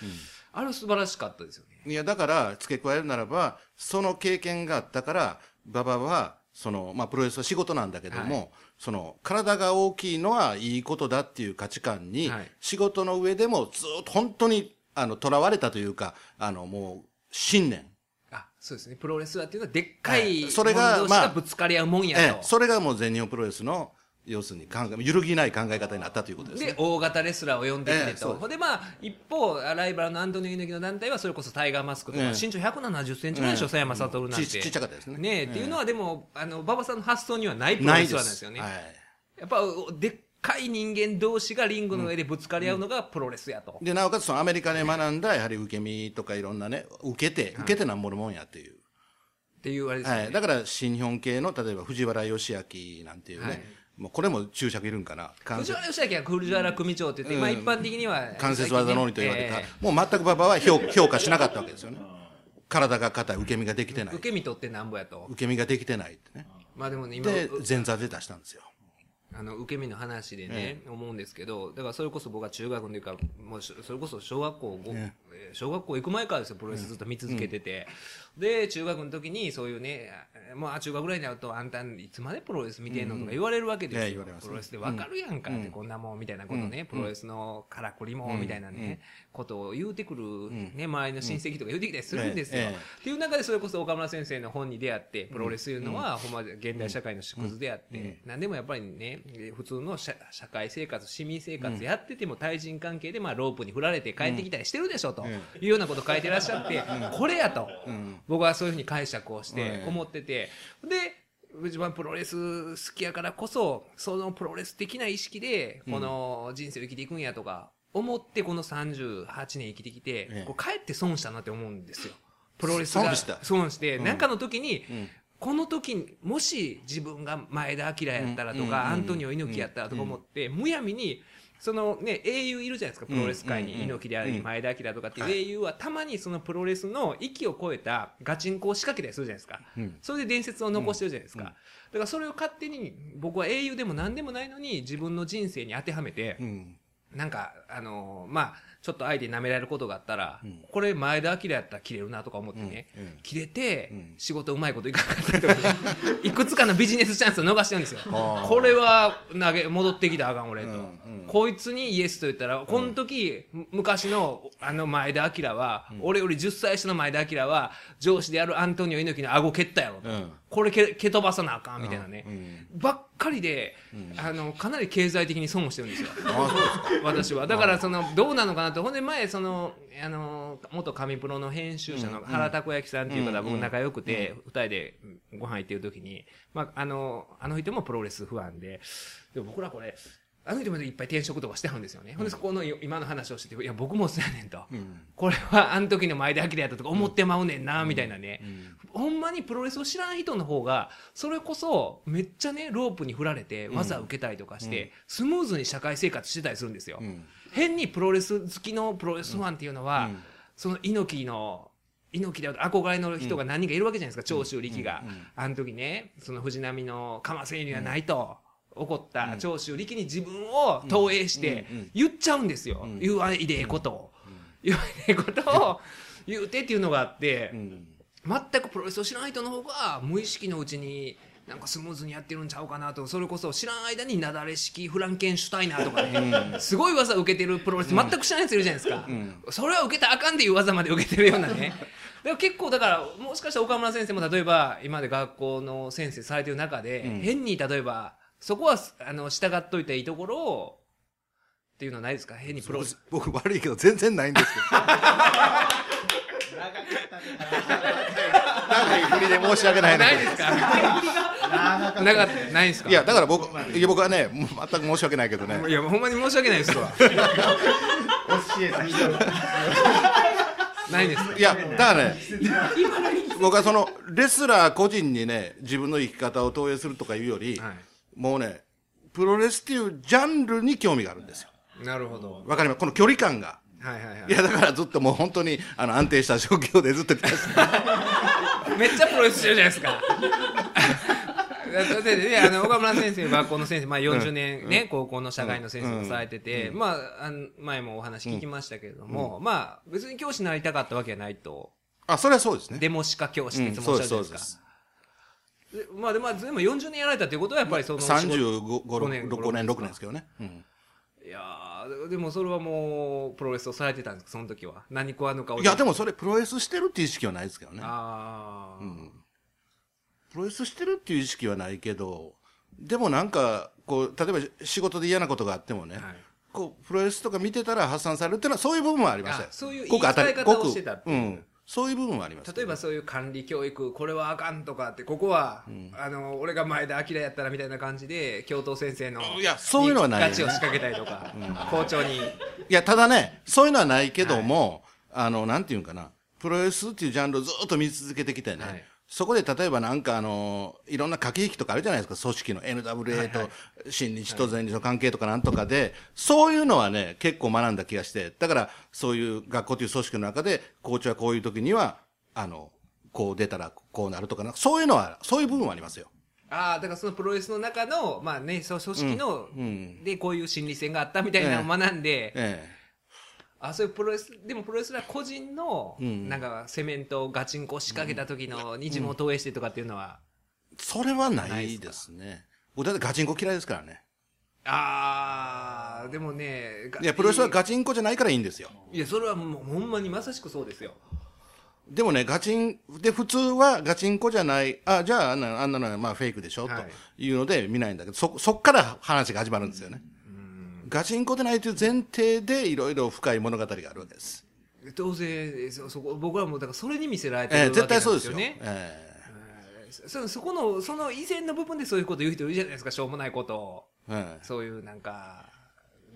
あれ素晴らしかったですよね。えいや、だから、付け加えるならば、その経験があったから、馬場は、その、まあ、プロレスは仕事なんだけども、はその、体が大きいのはいいことだっていう価値観に、はい。仕事の上でもずっと本当に、あの、囚われたというか、あの、もう、信念。あそうですね。プロレスラーっていうのはでっかいはいそれがまあがぶつかり合うもんやと、ええ、それがもう全日本プロレスの、要するに考え揺るぎない考え方になったということですね。で大型レスラーを呼んできてと、えでまあ一方ライバルのアントニオ猪木の団体はそれこそタイガーマスクとか、ええ。身長1 7 0センチぐらいでしょ、え。え佐山悟なんて、ちちっちゃかったですね。ねえっていうのはでもあの馬場さんの発想にはないプロレスないで。ラーなんです。すよね、はい。やっぱでっかい人間同士がリングの上でぶつかり合うのがプロレスやと、でなおかつそのアメリカで学んだやはり受け身とかいろんなね受けて受けてなんぼのもんやっていう、っていうあれですよね、はい、だから新日本系の例えば藤原義明なんていうね、はいもうこれも注釈いるんかな。関藤節原義明は藤原組長って言って、うん。まあ一般的には関節技のみと言われた、えもう全く馬場は評評価しなかったわけですよね。体が硬い受け身ができてない。え受け身取ってなんぼやと。受け身ができてないってね。まあでもね今で前座で出したんですよ。あの受け身の話でね、思うんですけどだからそれこそ僕は中学の時からもうしそれこそ小学校ご、ええ。ー小学校行く前からですよプロレスずっと見続けてて、で中学の時にそういうねあもうあ中学ぐらいになるとあんたいつまでプロレス見てんのとか言われるわけですよ、ええ言われますプロレスでわかるやんかって、こんなもんみたいなことね、プロレスのからくりもんみたいなね、ことを言うてくる、ね周りの親戚とか言うてきたりするんですよ、っていう中でそれこそ岡村先生の本に出会ってプロレスいうのはほんま現代社会の縮図であって、何でもやっぱりね普通の社社会生活市民生活やってても対人関係でまあロープに振られて帰ってきたりしてるでしょというようなことを書いてらっしゃって、これやと、僕はそういうふうに解釈をして思ってて、で自分はプロレス好きやからこそそのプロレス的な意識でこの人生を生きていくんやとか思ってこの38年生きてきて、ええ。こうかえって損したなって思うんですよ。プロレスが損した？損して、うん。なんかの時に、ん。この時にもし自分が前田明やったらとか、アントニオ猪木やったらとか思って、むやみにそのね英雄いるじゃないですかプロレス界に、猪木であり、うん前田明とかっていう英雄はたまにそのプロレスの域を超えたガチンコを仕掛けたりするじゃないですか、うん。それで伝説を残してるじゃないですか、だからそれを勝手に僕は英雄でも何でもないのに自分の人生に当てはめて、うん。なんか、あのーまあ、ちょっと相手に舐められることがあったら、ん。これ前田明やったら切れるなとか思ってね、うん。うん。切れて、ん。仕事うまいこといかなかったりとか。ね、いくつかのビジネスチャンスを逃してるんですよ。これは投げ、戻ってきたらあかん俺と。こいつにイエスと言ったら、この時、む昔のあの前田明は、俺より10歳下の前田明は、上司であるアントニオ猪木の顎蹴ったやろと。うんこれ蹴蹴飛ばさなあかんみたいなね。うんばっかりで、あの、かなり経済的に損をしてるんですよ。私は。だからそのどうなのかなと。ほんで前そのあの元紙プロの編集者の原たこ焼きさんっていう方は僕仲良くて二人でご飯行ってる時にまああのあの人もプロレスファンででも僕らこれあの人もいっぱい転職とかしてはるんですよね、ほんでそこの今の話をしてていや僕もそうやねんと、これはあの時の前で明やったとか思ってまうねんなみたいなね、ほんまにプロレスを知らん人の方がそれこそめっちゃねロープに振られて技を受けたりとかして、スムーズに社会生活してたりするんですよ、ん。変にプロレス好きのプロレスファンっていうのは、うん。その猪木の猪木で憧れの人が何人かいるわけじゃないですか、長州力が、あの時ねその藤波の鎌瀬にはないと。怒った長州力に自分を投影して言っちゃうんですよ、言わないでええことを、言わないでええことを言うてっていうのがあって、うん。全くプロレスを知らない人の方が無意識のうちになんかスムーズにやってるんちゃうかなとそれこそ知らん間になだれ式フランケンシュタイナーとかね、すごい技受けてるプロレス全く知らないやついるじゃないですか、それは受けたらあかんでいう技まで受けてるようなね。結構だからもしかしたら岡村先生も例えば今まで学校の先生されてる中で、変に例えばそこはあの従っといたらいいところをっていうのはないですか？変にプロ僕悪いけど全然ないんですけど。長い振りで申し訳ないなないですかなかないですかいやだから僕いや僕はね全く申し訳ないけどね。いやほんまに申し訳ないですわ。教えた人ないですか？いやだからね僕はそのレスラー個人にね自分の生き方を投影するとかいうより、はいもうねプロレスっていうジャンルに興味があるんですよ。なるほど。わかります？この距離感が。はいはいはい。いやだからずっともう本当にあの安定した状況でずっと来たしめっちゃプロレスしてるじゃないですか。だってね、あの岡村先生、学校の先生、まあ、40年ね、高校の社会の先生もされてて、まあ、あの前もお話聞きましたけれども、まあ、別に教師になりたかったわけはないと、あそれはそうですね。デモシカ教師っていつもそうおっしゃるじゃないでですそうですすか。でまあ、でも、でも40年やられたということは、やっぱりその。35 5年5年6年ですけどね、うん。いやーでもそれはもう、プロレスをされてたんですか、その時は。何食わぬ顔いやでもそれプロレスしてるっていう意識はないですけどね。ああ、プロレスしてるっていう意識はないけどでもなんかこう例えば仕事で嫌なことがあってもね、はい。こうプロレスとか見てたら発散されるっていうのはそういう部分はありましたそういう言い伝え方をしてたっていう。うん、そういう部分はあります例えばそういう管理教育これはあかんとかってここは、あの俺が前田明やったらみたいな感じで教頭先生のいやそういうのはないよね。ガチを仕掛けたりとか、校長に。いや、ただね、そういうのはないけども、あの、なんていうんかな、プロレスっていうジャンルをずっと見続けてきてね、はいそこで例えばなんかあの、いろんな駆け引きとかあるじゃないですか、組織の NWA と新日と前日の関係とかなんとかで、そういうのはね、結構学んだ気がして、だからそういう学校という組織の中で、校長はこういう時には、あの、こう出たらこうなるとかな、そういうのは、そういう部分はありますよ。ああだからそのプロレスの中のまあねそう組織の、うんでこういう心理戦があったみたいなのを学んで、えあそういうプロレスでもプロレスラー個人の、んなんかセメントガチンコ仕掛けた時の二次も投影してとかっていうのは、えそれはないですね。僕だってガチンコ嫌いですからね。ああでもねがいや、プロレスはガチンコじゃないからいいんですよ。いやそれはもうほんまにまさしくそうですよでもね、ガチン、で、普通はガチンコじゃない、あ、じゃあ、あんなあんなのはまあフェイクでしょ、はいというので見ないんだけど、そ、そっから話が始まるんですよね。ガチンコでないという前提でいろいろ深い物語があるわけです。当然そそこ僕はもうだからそれに見せられてるええわけなん絶対そうですよ。ですよね、え。そそこのその以前の部分でそういうこと言う人いるじゃないですかしょうもないことを。ええ。そういうなんか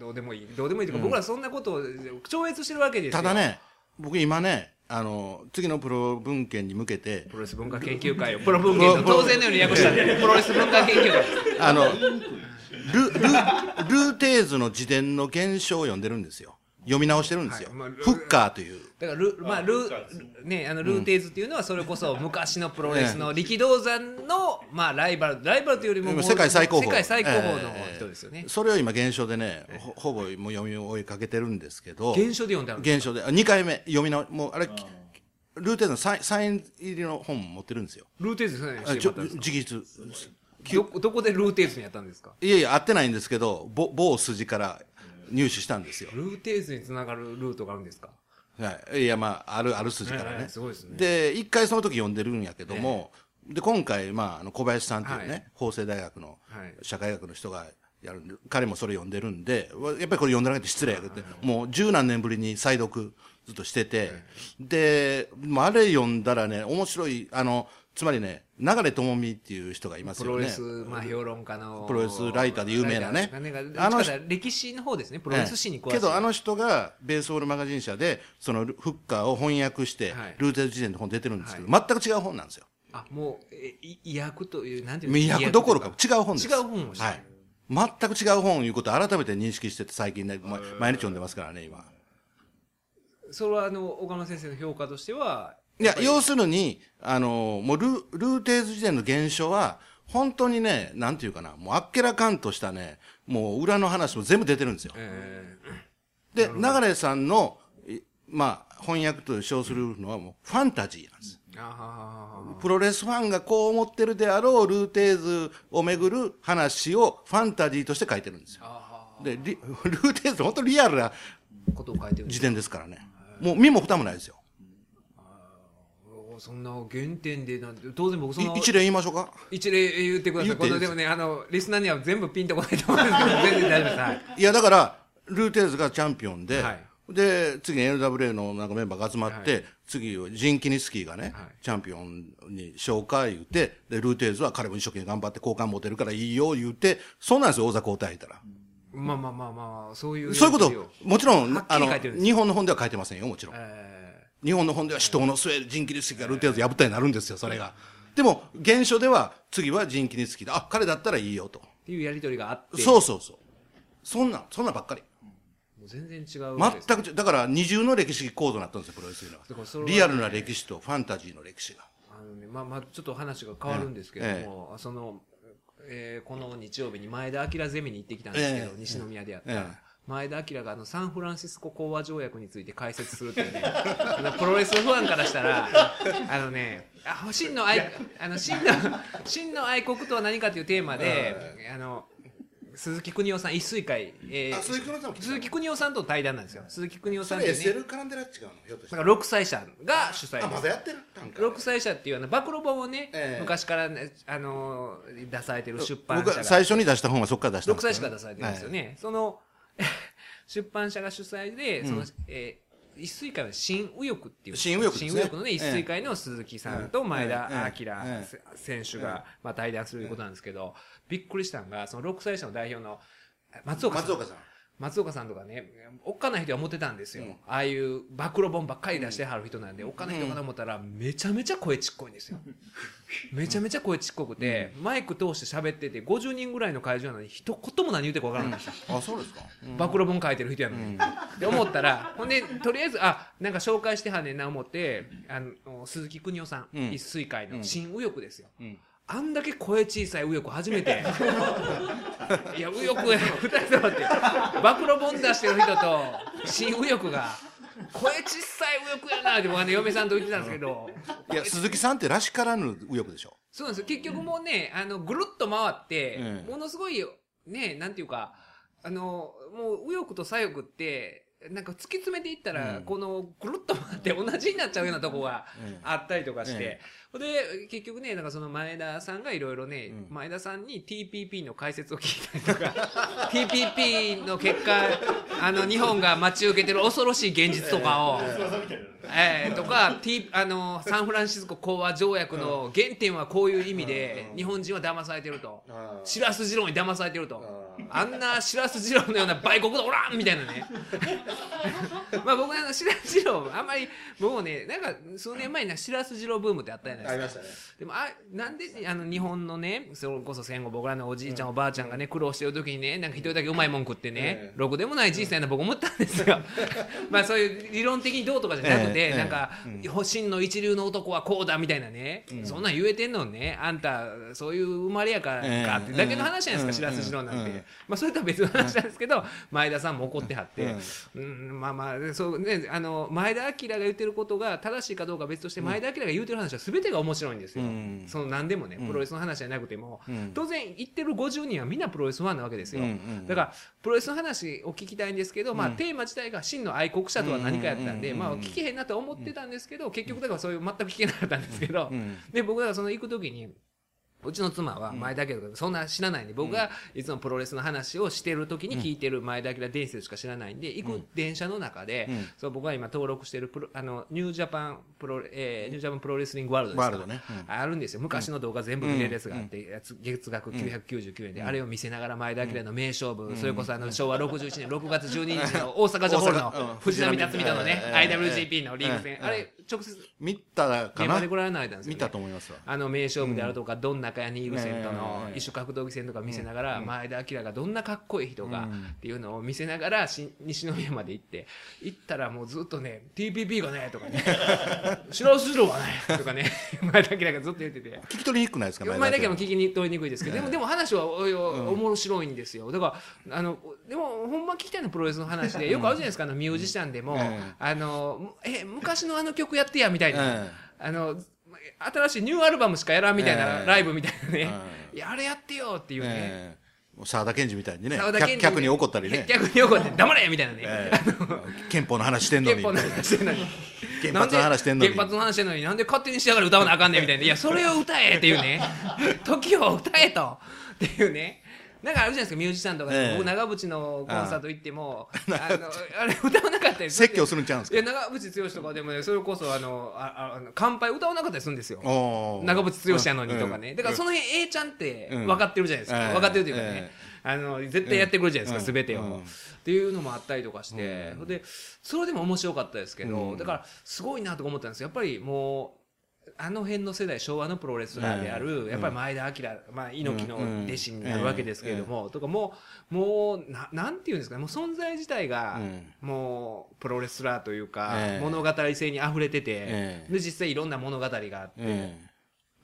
どうでもいい。どうでもいいというか、僕らそんなことを超越してるわけですよ。ただね、僕今ね、あの、次のプロ文献に向けて、プロレス文化研究会を。プロ文献の当然のように訳した。んでプロレス文化研究会。あの、ル、ル、ルーテーズの自伝の現象を読んでるんですよ。読み直してるんですよ。はいまあルフッカーという。だからル,、まあ、ルね、あのルーテーズっていうのはそれこそ昔のプロレスの力道山の、まあ、ライバルライバルというよりももう世界最高峰。世界最高峰の人ですよねえ、えそれを今現象でね、ほほぼもう読み終えかけてるんですけど、現象で読んであるんです現象で、2回目読み直、もうあれ、ルーテーズのサインサイン入りの本持ってるんですよ。ルーテーズねあちょど直筆。どこでルーテーズにやったんですか？いやいや、合ってないんですけど、某某筋から入手したんですよ。ルーテーズにつながるルートがあるんですか？はい。いや、まあ、ある、ある筋からえね。えすごいですね。で、一回その時読んでるんやけども、で、今回、まあ、あの、小林さんっていうね、はい。法政大学のはい。社会学の人がやるんで、彼もそれ読んでるんで、わやっぱりこれ読んでなくて失礼やけど、もう十何年ぶりに再読ずっとしてて、で、まあ、あれ読んだらね、面白い、あの、つまりね、流智美っていう人がいますよね。プロレス、まあ、評論家の。プロレスライターで有名なね。あの歴史の方ですね。プロレス史に詳しい、けどあの人がベースボールマガジン社でそのフッカーを翻訳して、はい。ルーテーズ辞典の本出てるんですけど、は全く違う本なんですよ。あもうえい意訳というなんていうんですか意訳どころか違う本です。違う本をはい。全く違う本いうことを改めて認識してて最近ね、ま毎日読んでますからね今。それはあの岡野先生の評価としてはいや要するにあのもうルルーテーズ辞典の現象は本当にねなんていうかなもうあっけらかんとしたねもう裏の話も全部出てるんですよえで、流さんの、いまあ、翻訳と称するのはもうファンタジーなんです。プロレスファンがこう思ってるであろうルーテーズをめぐる話をファンタジーとして書いてるんですよ。あで、リ ルーテーズ本当リアルなことを書いてるんです辞典ですからね。もう身も蓋もないですよ。おそんな原点でなんて当然僕そのい一例言いましょうか？一例言ってください。このでもねあのリスナーには全部ピンとこないと思うんですけど全然大丈夫です。はい。いや、だから、ルーテーズがチャンピオンで、はい。で、次 NWA のなんかメンバーが集まって、はい。次、ジン・キニスキーがね、はい。チャンピオンに紹介言うて、で、ルーテーズは彼も一生懸命頑張って好感持てるからいいよ言うて、そうなんですよ、大阪交代いたら。まあまあまあまあそういうそういうこともちろん、あの日本の本では書いてませんよ、もちろん。え日本の本では死闘の末、ジン・キニスキーがルーテーズ破ったになるんですよ、それが。でも、現象では、次はジン・キニスキーで、あ、彼だったらいいよと。ーっていうやり取りがあって。そうそうそう。そんなん、そんなんばっかり。もう全然違うわけです全く違うだから二重の歴史構造になったんですよプロレスというのは。ねはリアルな歴史とファンタジーの歴史が。あのねまあまあちょっと話が変わるんですけども、その、えーこの日曜日に前田明ゼミに行ってきたんですけど、ええ。西宮でやった、ええ前田明があのサンフランシスコ講和条約について解説するっていうね。あのプロレスファンからしたらあのねあ真の愛あの真の真の愛国とは何かというテーマで、あの鈴木邦夫さん一水会、えーあ鈴木邦夫さんと対談なんですよ。鈴木邦夫さんって、ね、SL 絡んでらっ違うの？ひょっとして。だから6歳者が主催。ですあまだやってるたんか6歳者っていうような暴露本をね、ええ。昔から、ね、あのー出されてる出版社が。僕は最初に出した本はそこから出したん6です歳しか出されてるんですよね、その出版社が主催で、そのえー一水会は新右翼っていう新右翼ね。新右翼のね一水会の鈴木さんと前田明ええ。選手が、まあ、対談するということなんですけど、びっくりしたのがその6歳者の代表の松岡さん。松岡さん松岡さんとかね、おっかない人は思ってたんですよ。ああいう暴露本ばっかり出してはる人なんで、おっかない人かと思ったら、めちゃめちゃ声ちっこいんですよ。めちゃめちゃ声ちっこくて、マイク通して喋ってて、50人ぐらいの会場なのに、一言も何言ってるかわからないんですよ。あそうですか。暴露本書いてる人やのに。って思ったら、ほんで、とりあえず、あ、なんか紹介してはんねんな思って、あの、鈴木邦夫さん、うん。一水会の新右翼ですよ。んあんだけ声小さい右翼初めて。いや、右翼、二人ともって、暴露本出してる人と、新右翼が、声小さい右翼やなって僕はね、嫁さんと言ってたんですけど、いや鈴木さんってらしからぬ右翼でしょ。そうなんですよ。結局もうね、あの、ぐるっと回って、うんものすごい、ね、なんていうか、あの、もう右翼と左翼って、なんか突き詰めていったら、うん。このぐるっと回って同じになっちゃうようなとこがうん。あったりとかして、えほんで、結局ね、なんかその前田さんがいろいろね、うん。前田さんに TPP の解説を聞いたりとか、TPP の結果、あの、日本が待ち受けてる恐ろしい現実とかを、えーとか、T、あの、サンフランシスコ講和条約の原点はこういう意味で、日本人は騙されてると。白洲次郎に騙されてると。あんな白洲次郎のような売国のおらんみたいなね。まあ僕は白洲次郎、あんまり、僕もね、なんか数年前に白洲次郎ブームってあったじゃないですか。ありましたね。でもあなんであの日本のねそれこそ戦後僕らのおじいちゃん、おばあちゃんがね苦労してる時にねなんか一人だけうまいもん食ってね、ええ。ろくでもない人生やな僕思ったんですよ。まあそういう理論的にどうとかじゃなくて、ええ。なんか、真の一流の男はこうだみたいなね、そんなん言えてんのにね。あんたそういう生まれやからええかってだけの話じゃないですか、ええ白洲次郎なんて、ええまあそれとは別の話なんですけど、前田さんも怒ってはって、えうん、まあまあそうねあの前田明が言ってることが正しいかどうかは別として、前田明が言うてる話は全てが面白いんですよ、うん。その何でもねプロレスの話じゃなくても、うん。当然言ってる50人はみんなプロレスファンなわけですよ、うんうんだからプロレスの話を聞きたいんですけど、まあ、うん。テーマ自体が真の愛国者とは何かやったんで、うんまあ、聞けへんなとは思ってたんですけど、結局だからそういう全く聞けなかったんですけど、うんで僕がその行く時にうちの妻は前田日明とかそんな知らないんで僕がいつもプロレスの話をしてる時に聞いてる前田日明伝説しか知らないんで行く電車の中で、うん。そう僕が今登録してるプロあのニュージャパンプロ、えー New Japan Pro-Wrestling World ですかワールドね。うん。あるんですよ。昔の動画全部見れるやつがあって、月額999円で、あれを見せながら前田日明の名勝負、それこそあの昭和61年6月12日の大阪城ホールの藤波辰巳とのね、ええ IWGP のリーグ戦、ええあれ直接見たかな？現場でご覧になられたんですよ、ね、見たと思いますわ。あの名勝負であるとか、どんなかやニーグ戦とのええ異種格闘技戦とか見せながら、前田明がどんなかっこいい人がうん。っていうのを見せながらし西宮まで行って行ったらもうずっとね TPP がねとかね 白洲郎がねとかね 前田明がずっと言ってて。聞き取りにくくないですか前だけも聞聞きに取りにくいですけど、でもでも話はおお面白いんですよ。だからあのでもほんま聞きたいのはプロレスの話でよくあるじゃないですかあのミュージシャンでも、ええあのえ昔のあの曲やってやみたいな、えあの新しいニューアルバムしかやらんみたいなええ。ライブみたいなね、えいやあれやってよっていうね、ええ。もう沢田研二みたいにね客客に怒ったりね。逆に怒って黙れみたいなね、ええ。憲法の話してんのに。憲法の話してんのに。原発の話してんのに。原発の話してんのに。なんで勝手にしながら歌わなあかんねんみたいな。いやそれを歌えっていうね。時を歌えと。っていうねなんかあるじゃないですかミュージシャンとかで。も、ええ。僕長渕のコンサート行ってもあのあれ歌わなかったりする説教するんちゃうんですか？いや長渕剛とかでもねそれこそあのあああの乾杯歌わなかったりするんですよ。おー。長渕剛やのにとかね、うん。だからその辺 A ちゃんってうん。分かってるじゃないですか、ええ。分かってるというかね、えあの絶対やってくるじゃないですか、うん。全てを、うん。っていうのもあったりとかして、でそれでも面白かったですけど、うん。だからすごいなとか思ったんですよ。やっぱりもうあの辺の世代昭和のプロレスラーである、うん。やっぱり前田明、まあ、猪木の弟子になるわけですけれども、とかもうもうななんていうんですかねもう存在自体が、うん。もうプロレスラーというか、ええ。物語性に溢れてて、ええ。で実際いろんな物語があって。え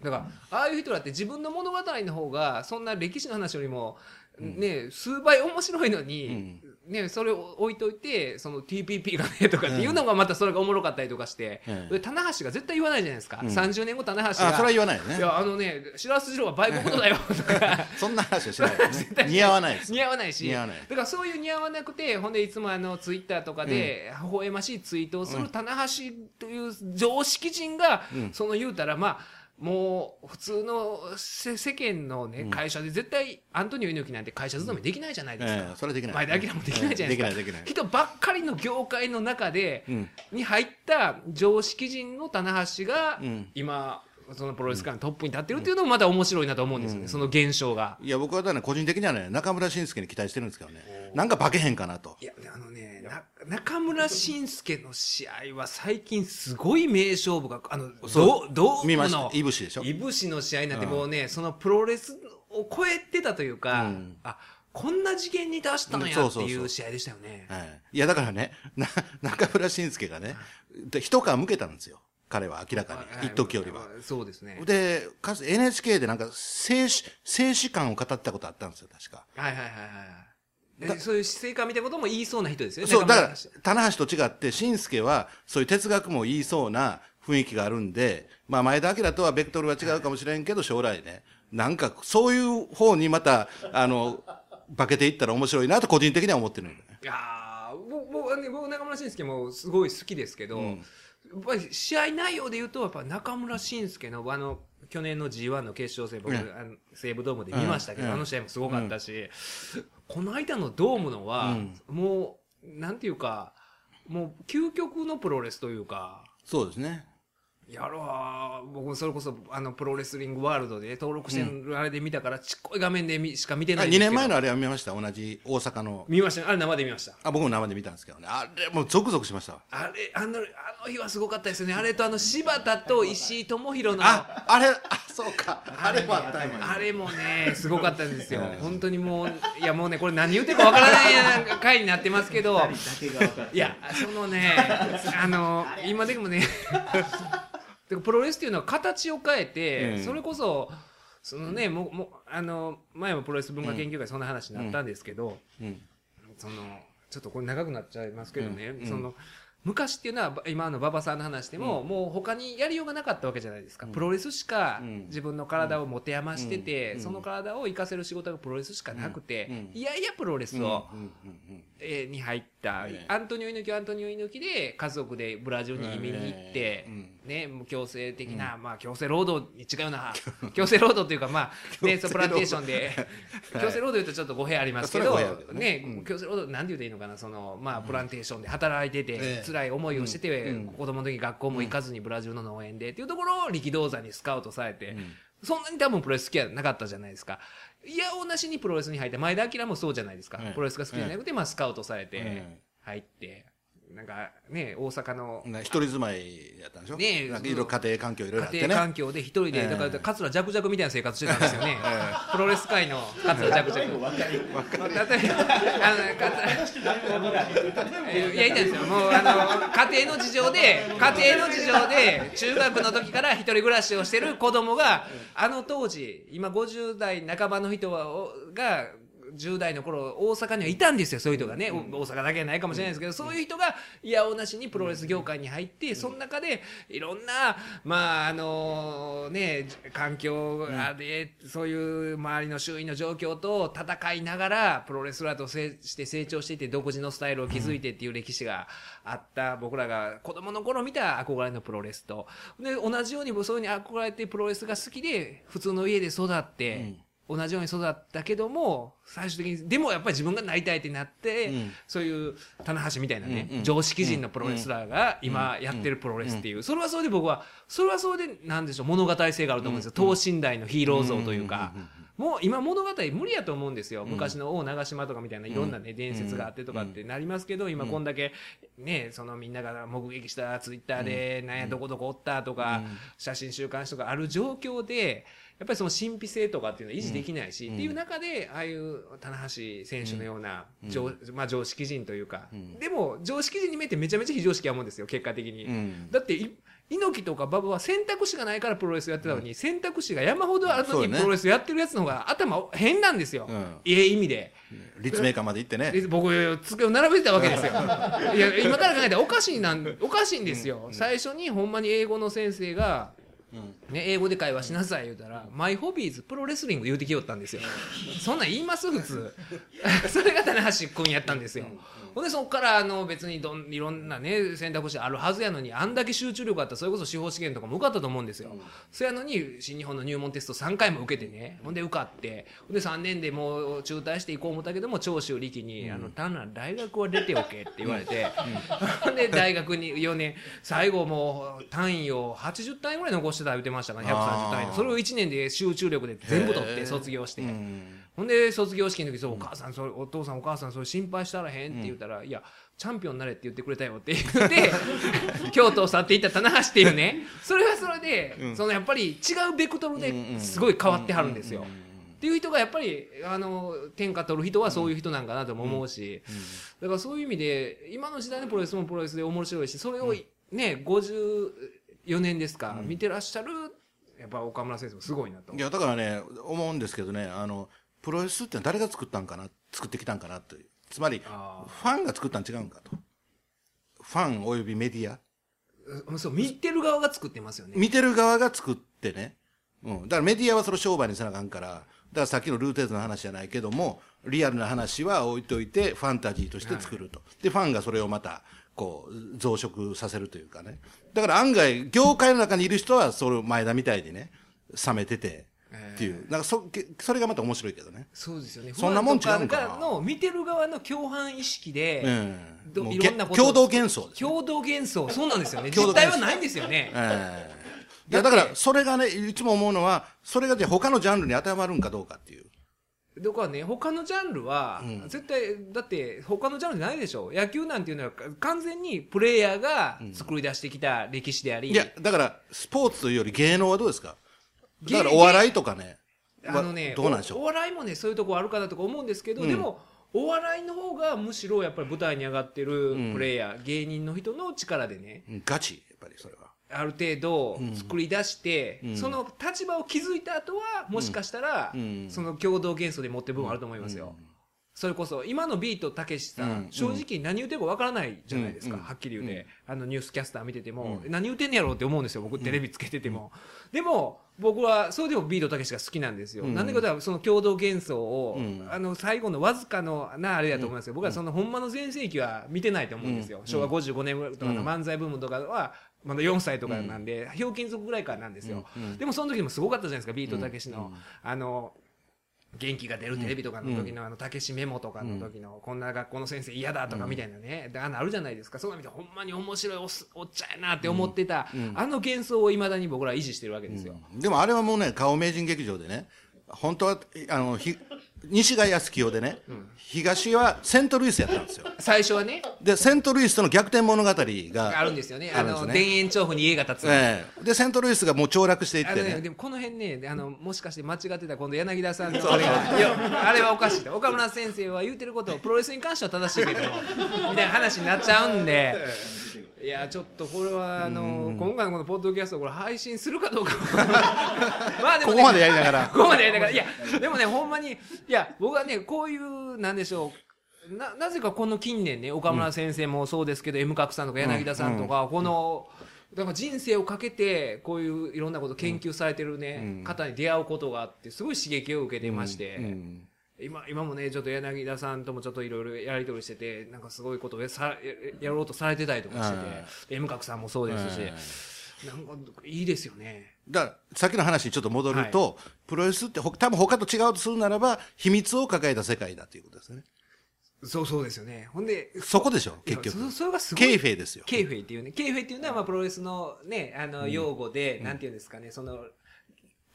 だからああいう人だって自分の物語の方がそんな歴史の話よりも、ね数倍面白いのに、ね、それを置いといて、その TPP がねとかっていうのがまたそれがおもろかったりとかして、ええで棚橋が絶対言わないじゃないですか。うん30年後棚橋あ、それはが。言わないよねい。や、あのね、白洲次郎は売国奴だよとか。そんな話はしないよね。似合わないです。似合わないし似合わないだからそういう似合わなくてほんでいつもあのツイッターとかで微笑ましいツイートをする棚橋という常識人が、うんその言うたらまあもう普通のせ世間のね、会社で絶対アントニオ猪木なんて会社勤めできないじゃないですか、ええそれはできない。前田明もできないじゃないですか、できない、できない。人ばっかりの業界の中で、うんに入った常識人の棚橋が、うん今そのプロレス界のトップに立ってるっていうのもまた面白いなと思うんですよね、その現象が。いや、僕はね、個人的にはね、中村慎介に期待してるんですけどね。なんか化けへんかなと。いや、あのね、な中村慎介の試合は最近すごい名勝負が、あの、そうどどう見ましたの。いぶしでしょ？いぶしの試合なんてもうね、そのプロレスを超えてたというか、うんあ、こんな次元に出したんやっていう試合でしたよね。はい。いや、だからね、な、中村慎介がね、で一皮むけたんですよ。彼は明らかはいに。一時よりは。。そうですね。で、かつ NHK でなんか、静止、静止感を語ったことあったんですよ、確か。はいはいはいはい。でそういう姿勢感みたいなことも言いそうな人ですよね。そう、だから棚橋と違って、慎介は、そういう哲学も言いそうな雰囲気があるんで、まあ、前田明とはベクトルは違うかもしれんけど、将来ね、なんか、そういう方にまた、あの、化けていったら面白いなと個人的には思ってるんだよね。いやー僕僕僕中村慎介もすごい好きですけど、うんやっぱり試合内容で言うとやっぱ中村慎介のあの去年の G1 の決勝戦僕、うんあの西武ドームで見ましたけど、うんあの試合もすごかったし、この間のドームのは、もうなんていうかもう究極のプロレスというか。そうですね。やろう僕それこそあのプロレスリングワールドで登録してるあれで見たからちっこい画面で見しか見てないん2ですけど年前のあれは見ました。同じ大阪の。見ましたあれ生で見ましたあ、僕も生で見たんですけどね。あれ、もうゾクゾクしましたわ。あれあのあの日はすごかったですよねあれとあの柴田と石井智弘のあ、あれ、あ、そうか。あれもあったあれもねすごかったんですよ 本当にもういやもうねこれ何言ってるかわからない回になってますけどだけが分かっていやそのねあの今でもねでもプロレスっていうのは形を変えて、うん。それこそそのねもうもうあの前もプロレス文化研究会そんな話になったんですけど、うん。そのちょっとこれ長くなっちゃいますけどね、その昔っていうのはば今の馬場さんの話でも、もう他にやりようがなかったわけじゃないですか、プロレスしかうん。自分の体を持て余してて、うん。その体を生かせる仕事がプロレスしかなくて、うん。いやいやプロレスを、に入った、ええ。アントニオ猪木はアントニオ猪木で家族でブラジルに移民に行って、ね、もう強制的な、まあ強制労働に違うな 強制労働というかまあねそうプランテーションではい。強制労働言うとちょっと語弊ありますけどね。強制労働なんて言うといいのかなそのまあプランテーションで働いてて、ええ。辛い思いをしてて、うん。子供の時学校も行かずにブラジルの農園でっていうところを力道山にスカウトされて、んそんなに多分プロレス好きじゃなかったじゃないですか。いやおなしにプロレスに入って前田明もそうじゃないですか、ええプロレスが好きじゃなくて、まあ、スカウトされてえ入って、なんかね大阪のな一人住まいやったんでしょ？ねいろいろ家庭環境いろいろあってね。家庭環境で一人で、ええだから桂ジャクジャクみたいな生活してたんですよね、プロレス界の桂ジャクジャク。分かり例えば、あの、桂いや、言いたいんですよ。もう、あの、家庭の事情で、家庭の事情で、中学の時から一人暮らしをしてる子供が、あの当時、今50代半ばの人はおが、10代の頃大阪にはいたんですよそういう人がね、お大阪だけじゃないかもしれないですけど、そういう人がいやおなしにプロレス業界に入って、その中でいろんなまああのね環境がで、そういう周りの周囲の状況と戦いながらプロレスラーとせして成長していって独自のスタイルを築いてっていう歴史があった、僕らが子供の頃見た憧れのプロレスと。で同じようにそういうふうに憧れてプロレスが好きで普通の家で育って。同じように育ったけども最終的にでもやっぱり自分がなりたいってなって、うん。そういう棚橋みたいなね、うんうん。常識人のプロレスラーが今やってるプロレスっていう、それはそれで僕はそれはそれでなんでしょう物語性があると思うんですよ、等身大のヒーロー像というか。もう今物語無理やと思うんですよ、昔の王長島とかみたいないろんなね、伝説があってとかってなりますけど、今こんだけねそのみんなが目撃したツイッターで、なんやどこどこおったとか、写真週刊誌とかある状況でやっぱりその神秘性とかっていうのは維持できないし、っていう中でああいう棚橋選手のような常,、まあ、常識人というか、でも常識人に見えてめちゃめちゃ非常識やもんですよ結果的に。うんだってい猪木とか馬場は選択肢がないからプロレスやってたのに、選択肢が山ほどあるのにプロレスやってるやつの方が頭変なんですよ。うんいい意味で。立命館まで行ってね。で僕机を並べてたわけですよ。いや今から考えたらおかしいなんおかしいんですよ。最初にほんまに英語の先生が。ね、英語で会話しなさい言うたら「マイホビーズプロレスリング」言うてきよったんですよ。そんなん言います普通。それが棚橋君やったんですよ。ほんでそこからあの別にどんいろんなね選択肢あるはずやのにあんだけ集中力あったらそれこそ司法試験とかも受かったと思うんですよ、そやのに新日本の入門テスト3回も受けてねほんで受かってほんで3年でもう中退していこう思ったけども長州力に「あの単なる大学は出ておけ」って言われて、ほん。で大学に4年最後もう単位を80単位ぐらい残しててましたから130単位それを1年で集中力で全部取って卒業して。うん。ほんで卒業式の時そうお母さんそれお父さんお母さんそれ心配したらへんって言ったら、いやチャンピオンになれって言ってくれたよって。言って京都を去っていった棚橋っていうね。それはそれで、そのやっぱり違うベクトルですごい変わってはるんですよ。っていう人がやっぱりあの天下取る人はそういう人なんかなとも思うし、だからそういう意味で今の時代のプロレスもプロレスで面白いしそれをね54年ですか、見てらっしゃるやっぱ岡村先生もすごいなと。い。やだからね思うんですけどねあのプロレスって誰が作ったんかな作ってきたんかなって。つまりフあァンが作ったん違うんかと。ファンおよびメディア。ーそう見てる側が作ってますよね。見てる側が作ってね、うん、だからメディアはそれ商売にせなあかんからだからさっきのルーテーズの話じゃないけどもリアルな話は置いといてファンタジーとして作ると、でファンがそれをまたこう増殖させるというかね。だから案外業界の中にいる人はそれを前田みたいにね冷めててっていう、なんかそそれがまた面白いけどね。そうですよね。そんなもん違うんかな。の見てる側の共犯意識で、うん。どもういろんなことを共同幻想です共同幻想、そうなんですよね。実態はないんですよね。ええ。いやだからそれがねいつも思うのはそれがじゃあ他のジャンルに当てはまるんかどうかっていうだからね、他のジャンルは、絶対、だって他のジャンルないでしょ。野球なんていうのは完全にプレイヤーが作り出してきた歴史であり、いや、だから、スポーツというより芸能はどうですか？芸だからお笑いとかね。あのね、どうなんでしょう？おお笑いもね、そういうとこあるかなとか思うんですけど、でも、お笑いの方がむしろやっぱり舞台に上がってるプレイヤー、芸人の人の力でね、うんガチ、やっぱりそれは。ある程度作り出して、その立場を築いた後はもしかしたら、ん。その共同幻想で持ってる部分あると思いますよ。それこそ今のビートたけしさん、うん。正直何言ってるかわからないじゃないですか、うん。はっきり言うて、あのニュースキャスター見てても、何言ってんねやろうって思うんですよ僕テレビつけてても、でも僕はそれでもビートたけしが好きなんですよ、なんでかというとその共同幻想を、うん。あの最後のわずかのなあれだと思いますよ、僕はそのほんまの全盛期は見てないと思うんですよ、昭和55年とかの漫才ブームとかはまだ4歳とかなんで、ひょうきん族ぐらいからなんですよ、でもその時もすごかったじゃないですかビートたけしの、あの元気が出るテレビとかの時のあのたけしメモとかの時のこんな学校の先生嫌だとかみたいなね、であのあるじゃないですか。そんな見てほんまに面白いおっおっちゃやなって思ってた、あの幻想をいまだに僕らは維持してるわけですよ、でもあれはもうね、顔名人劇場でね、本当は、あの、ひ西が安清でね、東はセントルイスやったんですよ。最初はね。で、セントルイスとの逆転物語があるんですよね。あの田園調布に家が建つ、ええ。で、セントルイスがもう凋落していってね。でもこの辺ねあのもしかして間違ってたら今度柳田さんの あれあれはおかしいと。岡村先生は言うてることプロレスに関しては正しいけどもみたいな話になっちゃうんでいやちょっとこれはあの今回のこのポッドキャストこれ配信するかどうか。まあでも、ね、ここまでやりながら。ここまでやりながら。いやでもねほんまにいや僕はねこういうなんでしょう。ななぜかこの近年ね岡村先生もそうですけど、M 角さんとか柳田さんとか、このだから人生をかけてこういういろんなこと研究されてるね、方に出会うことがあってすごい刺激を受けてまして、うん今今もねちょっと柳田さんともちょっといろいろやり取りしててなんかすごいことをやさややろうとされてたりとかしてて、M 角さんもそうですし、なんかいいですよね。だから、さっきの話にちょっと戻ると、プロレスってほ多分他と違うとするならば、秘密を抱えた世界だということですね。そうそうですよね。ほんでそこでしょ、結局。そそれがすごいケイフェイですよ。ケイフェイっていうね、ケイフェイっていうのはまあプロレスのね、あの用語で、なんていうんですかね、その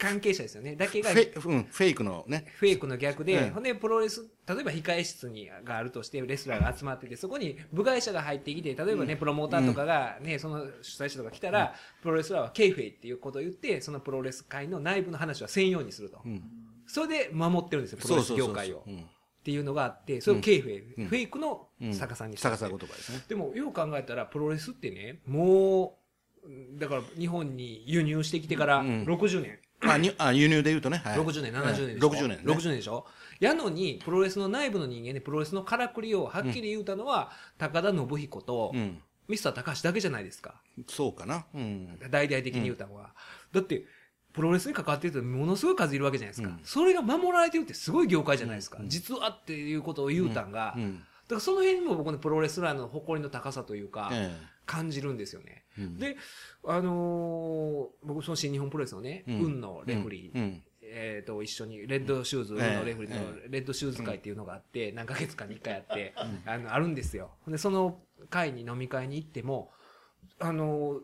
関係者ですよね。だけがフェイうん、フェイクのね。フェイクの逆で、うんほんでプロレス、例えば控え室にがあるとして、レスラーが集まってて、そこに部外者が入ってきて、例えばね、プロモーターとかがね、その主催者とか来たら、プロレスラーはケイフェイっていうことを言って、そのプロレス界の内部の話はせんようにすると。それで守ってるんですよ、プロレス業界を。うん。っていうのがあって、それをケイフェイ、フェイクの逆さにして。て逆さ言葉ですね。でもよう考えたらプロレスってねもうだから日本に輸入してきてからうん。60年、あに あ輸入で言うとね、はい、60年、70年でしょ、60年、ね、60年でしょ？やのに、プロレスの内部の人間でプロレスのからくりをはっきり言うたのは、高田信彦と、うん、ミスター高橋だけじゃないですか。そうかな、うん、大々的に言うたのは。だって、プロレスに関わってるとものすごい数いるわけじゃないですか。うん。それが守られてるってすごい業界じゃないですか。うん。実はっていうことを言うたんが、うん。だからその辺にも僕のプロレスラーの誇りの高さというか、え。感じるんですよね。えうん。で、あのー僕その新日本プロレスのね、うん。海野レフリー、うん。えー、と一緒にレッドシューズええ。のレフリーのえレッドシューズ会っていうのがあって、何ヶ月かに1回あって、あのあるんですよ。でその会に飲み会に行ってもあの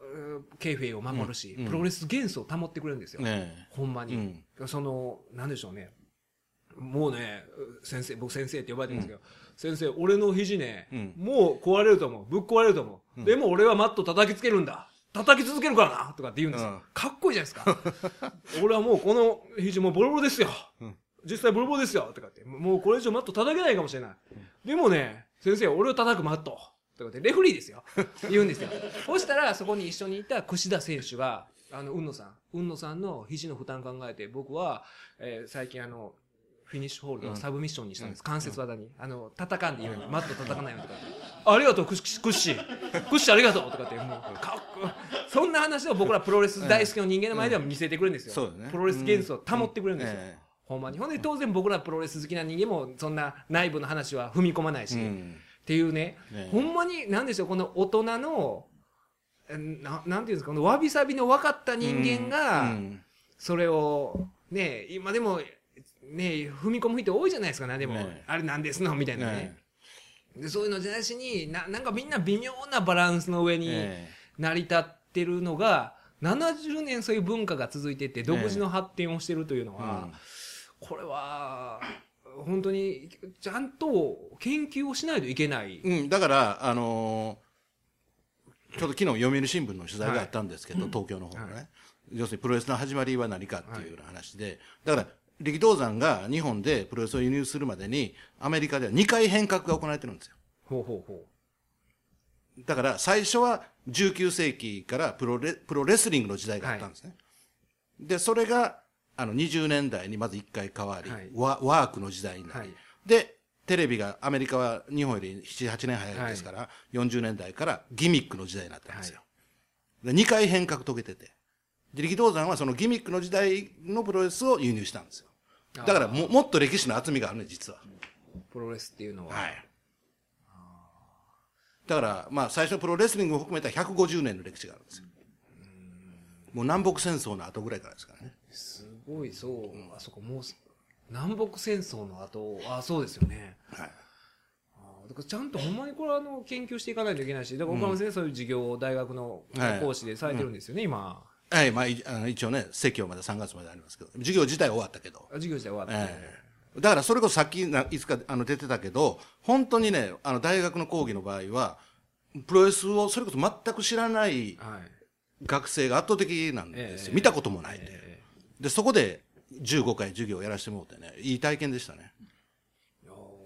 うんケイフェイを守るし、プロレス幻想を保ってくれるんですよ、え。ほんまに、うん。そのなんでしょうね。もうね先生僕先生って呼ばれてるんですけど、先生俺の肘ね、うん。もう壊れると思う。ぶっ壊れると思う、うん。でも俺はマット叩きつけるんだ。叩き続けるからなとかって言うんです。よ、うん。かっこいいじゃないですか。俺はもうこの肘もうボロボロですよ、うん。実際ボロボロですよ。とかって。もうこれ以上マット叩けないかもしれない、でもね先生俺を叩くマット。とかってレフリーですよ。言うんですよ。そしたらそこに一緒にいた櫛田選手があの雲野さん。雲野さんの肘の負担考えて僕は、えー最近あのフィニッシュホールドをサブミッションにしたんです、関節技に。あの叩かんでいいように。マット叩かないようにとか。ありがとうクッシークッシーありがとうとかってもうかっこそんな話を僕らプロレス大好きの人間の前では見せてくれるんですよ、プロレス元素を保ってくれるんですよ、えほんまに。ほんで当然僕らプロレス好きな人間もそんな内部の話は踏み込まないし、っうん。ていうね、ね。ほんまに何でしょうこの大人のえななんていうんですかこのわびさびの分かった人間が、うん。それをね今でもね踏み込む人多いじゃないですか何でも、ね。あれなんですの？みたいなね。ね。でそういうのじゃなしにななんかみんな微妙なバランスの上にえ成り立ってるのが、70年そういう文化が続いてて独自の発展をしてるというのえは、これは本当にちゃんと研究をしないといけない、うん。うんだからあのーちょうど昨日読売新聞の取材があったんですけど、東京の方のね、は要するにプロレスの始まりは何かっていうような話で、だから力道山が日本でプロレスを輸入するまでにアメリカでは2回変革が行われてるんですよ。ほうほうほだから最初は19世紀からプロレプロレスリングの時代があったんですね、でそれがあの20年代にまず1回変わり、はい。ワワークの時代になり、はい。でテレビがアメリカは日本より78年早いですから、40年代からギミックの時代になったんですよ、で2回変革遂げててで力道山はそのギミックの時代のプロレスを輸入したんですよ。だからももっと歴史の厚みがあるね実は。うプロレスっていうのは、はい。だからまあ最初プロレスリングを含めた150年の歴史があるんですよ。もう南北戦争の後ぐらいからですからね。すごいそう、あそこもう南北戦争の後あそうですよね。はい。あだからちゃんとほんまにこれはあの研究していかないといけないしだから岡村先生そういう授業を大学のはい。講師でされてるんですよね、今はい、まあ、いあの一応ね、席をまだ3月までありますけど、授業自体は終わったけど、授業自体終わって、ええだからそれこそさっきないつかあの出てたけど、本当にね、あの大学の講義の場合は、プロレスをそれこそ全く知らないはい学生が圧倒的なんですよ。ええ見たこともないんで。えで、そこで15回授業をやらせてもらってね、いい体験でしたね。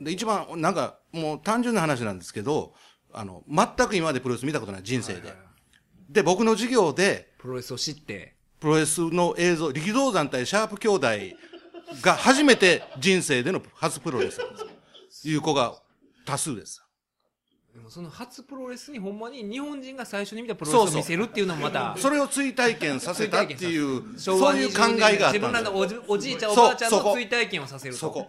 で、一番、なんか、もう単純な話なんですけど、あの、全く今までプロレス見たことない人生で。で、僕の授業で、プロレスを知ってプロレスの映像、力道山対シャープ兄弟が初めて人生での初プロレスなんですよ。いう子が多数です。でもその初プロレスにほんまに日本人が最初に見たプロレスを見せるっていうのもまたそれを追体験させたっていう、そういう考20年えがあっ自分らたんですよ。のおじおじいちゃんおばあちゃんの追体験をさせるとそこ。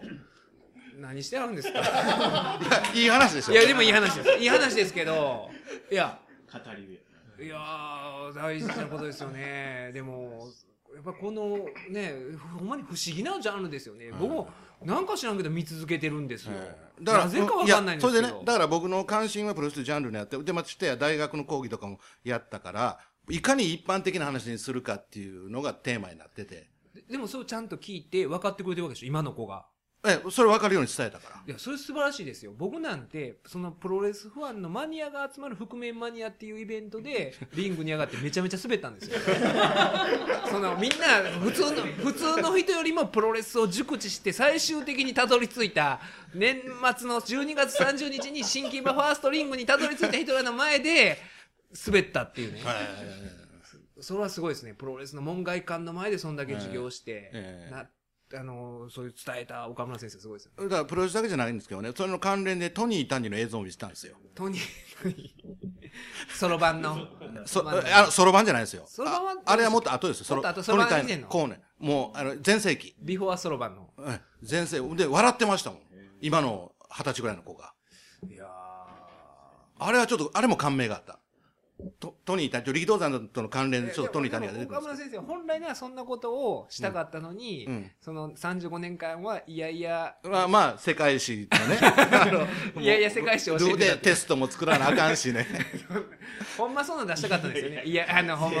何してあるんですか？いや、いい話でしょ。いやでもいい話ですいい話ですけどいや語り部いやー大事なことですよね。でもやっぱこのねほんまに不思議なジャンルですよね、僕もなんか知らんけど見続けてるんですよ、だから、なぜかわかんないんですけど。やそれでね、だから僕の関心はプロレスジャンルにあって、で、ましてや大学の講義とかもやったから、いかに一般的な話にするかっていうのがテーマになってて、ででもそれをちゃんと聞いて分かってくれてるわけでしょ今の子がえ、それ分かるように伝えたから。いやそれ素晴らしいですよ僕なんてそのプロレスファンのマニアが集まる覆面マニアっていうイベントで リングに上がってめちゃめちゃ滑ったんですよ そのみんな普通の普通の人よりもプロレスを熟知して最終的にたどり着いた年末の12月30日に新木場ファーストリングにたどり着いた人らの前で滑ったっていうね。はいそれはすごいですね。プロレスの門外漢の前でそんだけ授業して、ええな、あの、そういう伝えた岡村先生すごいですよ。だからプロレスだけじゃないんですけどね、それの関連でトニー・タニの映像を見せたんですよ。トニー、そろばんの。そ、まああの、そろばんじゃないですよ。そろばんはああれはもっと後ですよ。そろばんトニータニ以前のこうね。もう、あの、全盛期。 before そろばんの。ええ全盛期。で、笑ってましたもん。今の二十歳ぐらいの子が。いやあれはちょっと、あれも感銘があった。トトニー・タニ、力道山との関連でちょっとトニー・タニが出てくる岡村先生、本来ならそんなことをしたかったのに、うんうんその35年間はいやいや。まあ、まあ、世界史とね。いやいや世界史教えてたってで、テストも作らなあかんしね。ほんまそんなん出したかったんですよね。いや、あの、ほんま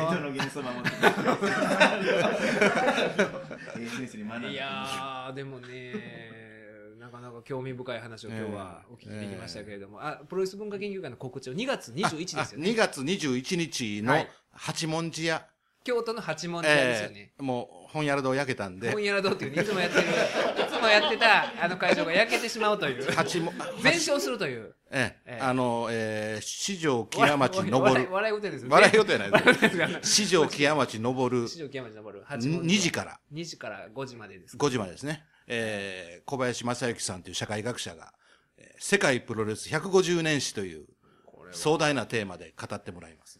いやー、でもね、なかなか興味深い話を今日はお聞きできましたけれども、あ、プロレス文化研究会の告知を2月21ですよあね。2月21日のはい八文字屋。京都の八文字屋ですよね。えーもう、本屋堂焼けたんで本、屋堂っていうね、いつもやってる、いつもやってたあの会場が焼けてしまうという、八文、全焼するという。ええええあの、えー、四条木屋町登笑いる。笑い事です。笑い事やないです四条木屋町登る四条木屋町登る。八文字2時から2時から5時までです。5時までですね。えー、小林正幸さんという社会学者が、えー世界プロレス150年史という壮大なテーマで語ってもらいます。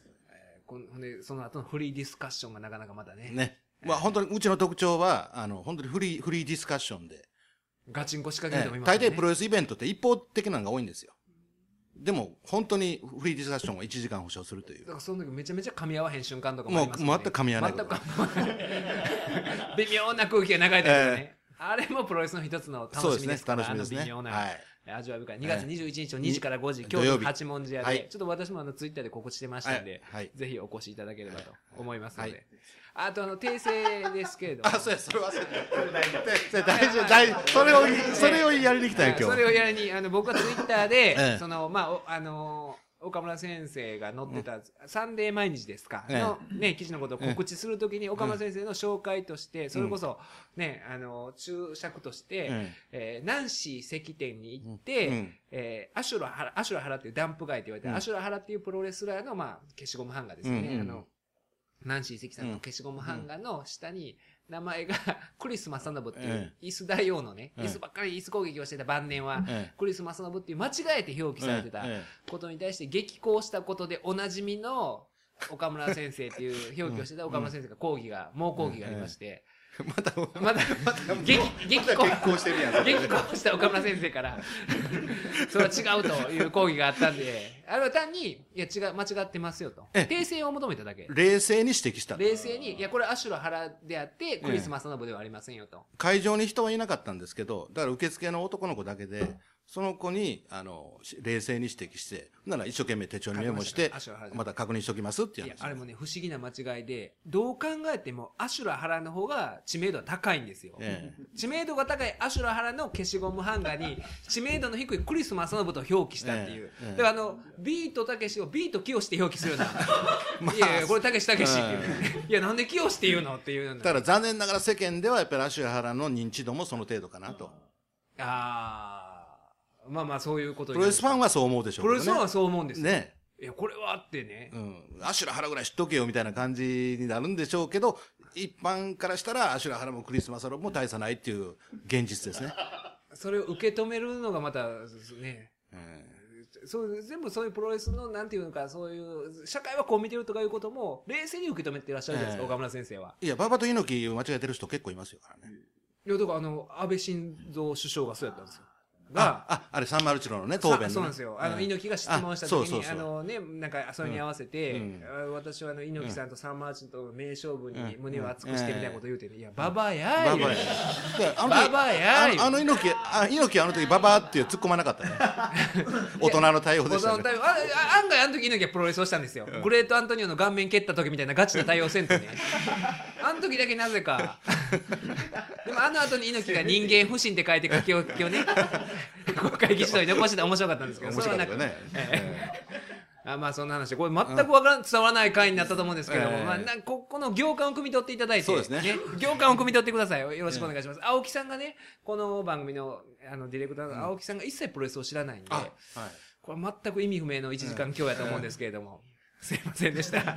こんほんで、その後のフリーディスカッションがなかなかまたね、ね。まあ本当にうちの特徴は、あの、本当にフリー、フリーディスカッションで、ガチンコ仕掛けるええ人もいますよね。大抵プロレスイベントって一方的なのが多いんですよ。でも、本当にフリーディスカッションは1時間保証するというだか。らその時めちゃめちゃ噛み合わへん瞬間とかもあもう、りますよね。全く噛み合わないこと。全く噛み合わない。微妙な空気が流れてるよね。あれもプロレスの一つの楽しみですですね楽しみですねあの微妙な、はい味わい深い。2月21日の2時から5時、に京都土曜日八文字屋で、はいちょっと私もあのツイッターで告知してましたんで、はいはいぜひお越しいただければと思いますので。はいあとあの、訂正ですけれども。あ、そうや、それ忘れてた。大丈夫、大丈夫。それを、それをやりに来たよ、今日。それをやりに、あの、僕はツイッターで、ええその、まあ、おあのー岡村先生が載ってた、サンデー毎日ですか、ええ。の、ね、記事のことを告知するときに、岡村先生の紹介として、それこそ、ね、あの、注釈として、ええ。ーナンシー石店に行って、うん。えーアシュラハラ、アシュラハラっていうダンプ街って言われて、うん。アシュラハラっていうプロレスラーの、まあ、消しゴムハンガーですよね。あの、ナンシー関さんの消しゴムハンガーの下に、名前が、クリス・マサノブっていうえ、イス大王のね、ええ。イスばっかりイス攻撃をしてた晩年は、ええ。クリス・マサノブっていう間違えて表記されてたえことに対して激高したことでおなじみの岡村先生っていう表記をしてた岡村先生が講義が、猛講義がありまして、また、まだ、激、激高、結婚してるやん。激高した岡村先生から、それは違うという講義があったんで、あれは単に、いや違う、間違ってますよと。ええ訂正を求めただけ。冷静に指摘した。冷静に、いや、これアシュラ原であって、クリス・マサノブではありませんよと。会場に人はいなかったんですけど、だから受付の男の子だけで、その子に、あの、し冷静に指摘して、なら一生懸命手帳にメモしてました確認しときますって。あれもね、不思議な間違いで、どう考えてもアシュラ原の方が知名度は高いんですよ。ええ知名度が高いアシュラ原の消しゴムハンガーに、知名度の低いクリス・マサノブと表記したっていう。えだからあの、ビートたけしをビート清して表記するような。いやいや、これたけしたけしっていう。いや、なんで清って言うのっていうような。だ残念ながら世間ではやっぱり芦原の認知度もその程度かなと。あー。まあまあ、そういうことプロレスファンはそう思うでしょうプロ。レスファンはそう思うんですよ。ね。いや、これはあってねう。ん。アシュラ原ぐらい知っとけよみたいな感じになるんでしょうけど、一般からしたらアシュラ原もクリスマスロも大差ないっていう現実ですね。それを受け止めるのがまた、ね。うんそう全部そういうプロレスのなんていうのかそういう社会はこう見てるとかいうことも冷静に受け止めていらっしゃるじゃないですか、ええ岡村先生は。いや、馬場と猪木間違えてる人結構いますよからね。いやだからあの安倍晋三首相がそうやったんですよ。があ、あ、あれ、サンマルチロのね、答弁の、ね。さそうなんですよ。あの、うん。猪木が質問した時に、あのね、なんか、それに合わせて、うん。あ私はあの、猪木さんとサンマーチンとの名勝負にうん。胸を熱くしてみたいなこと言うてね、いや、ババアやーバババやーあのあの猪木、あ猪木あの時ババアっていう突っ込まなかったね。大人の対応でしたね。案外あの時猪木はプロレスをしたんですよ、グレートアントニオの顔面蹴った時みたいなガチな対応せんとね。あの時だけなぜか。でもあの後に猪木が人間不信って書いて書き置きをね国会議事堂に残してたら面白かったんですけど面白かったよねあまあそんな話で。これ全くわからん伝わらない回になったと思うんですけども、ええ。まあ、なんここの行間を汲み取っていただいてそうですね。行間を汲み取ってください。よろしくお願いします、青木さんがねこの番組のあのディレクターの青木さんが一切プロレスを知らないんで、あ、はい。これ全く意味不明の1時間今日やと思うんですけれども。すいませんでした。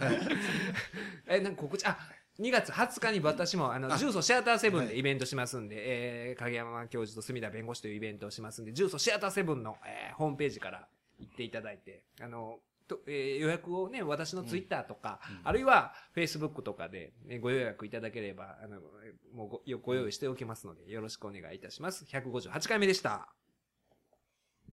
え、なんか告知、あ、2月20日に私も、あの、あジューソシアターセブンでイベントしますんで、えー、影山教授と隅田弁護士というイベントをしますんで、ジューソシアターセブンの、えー、ホームページから行っていただいて、あの、とえー予約をね、私のツイッターとか、あるいはフェイスブックとかで、ね、ご予約いただければ、あの、もうごご用意しておきますので、よろしくお願いいたします。158回目でした。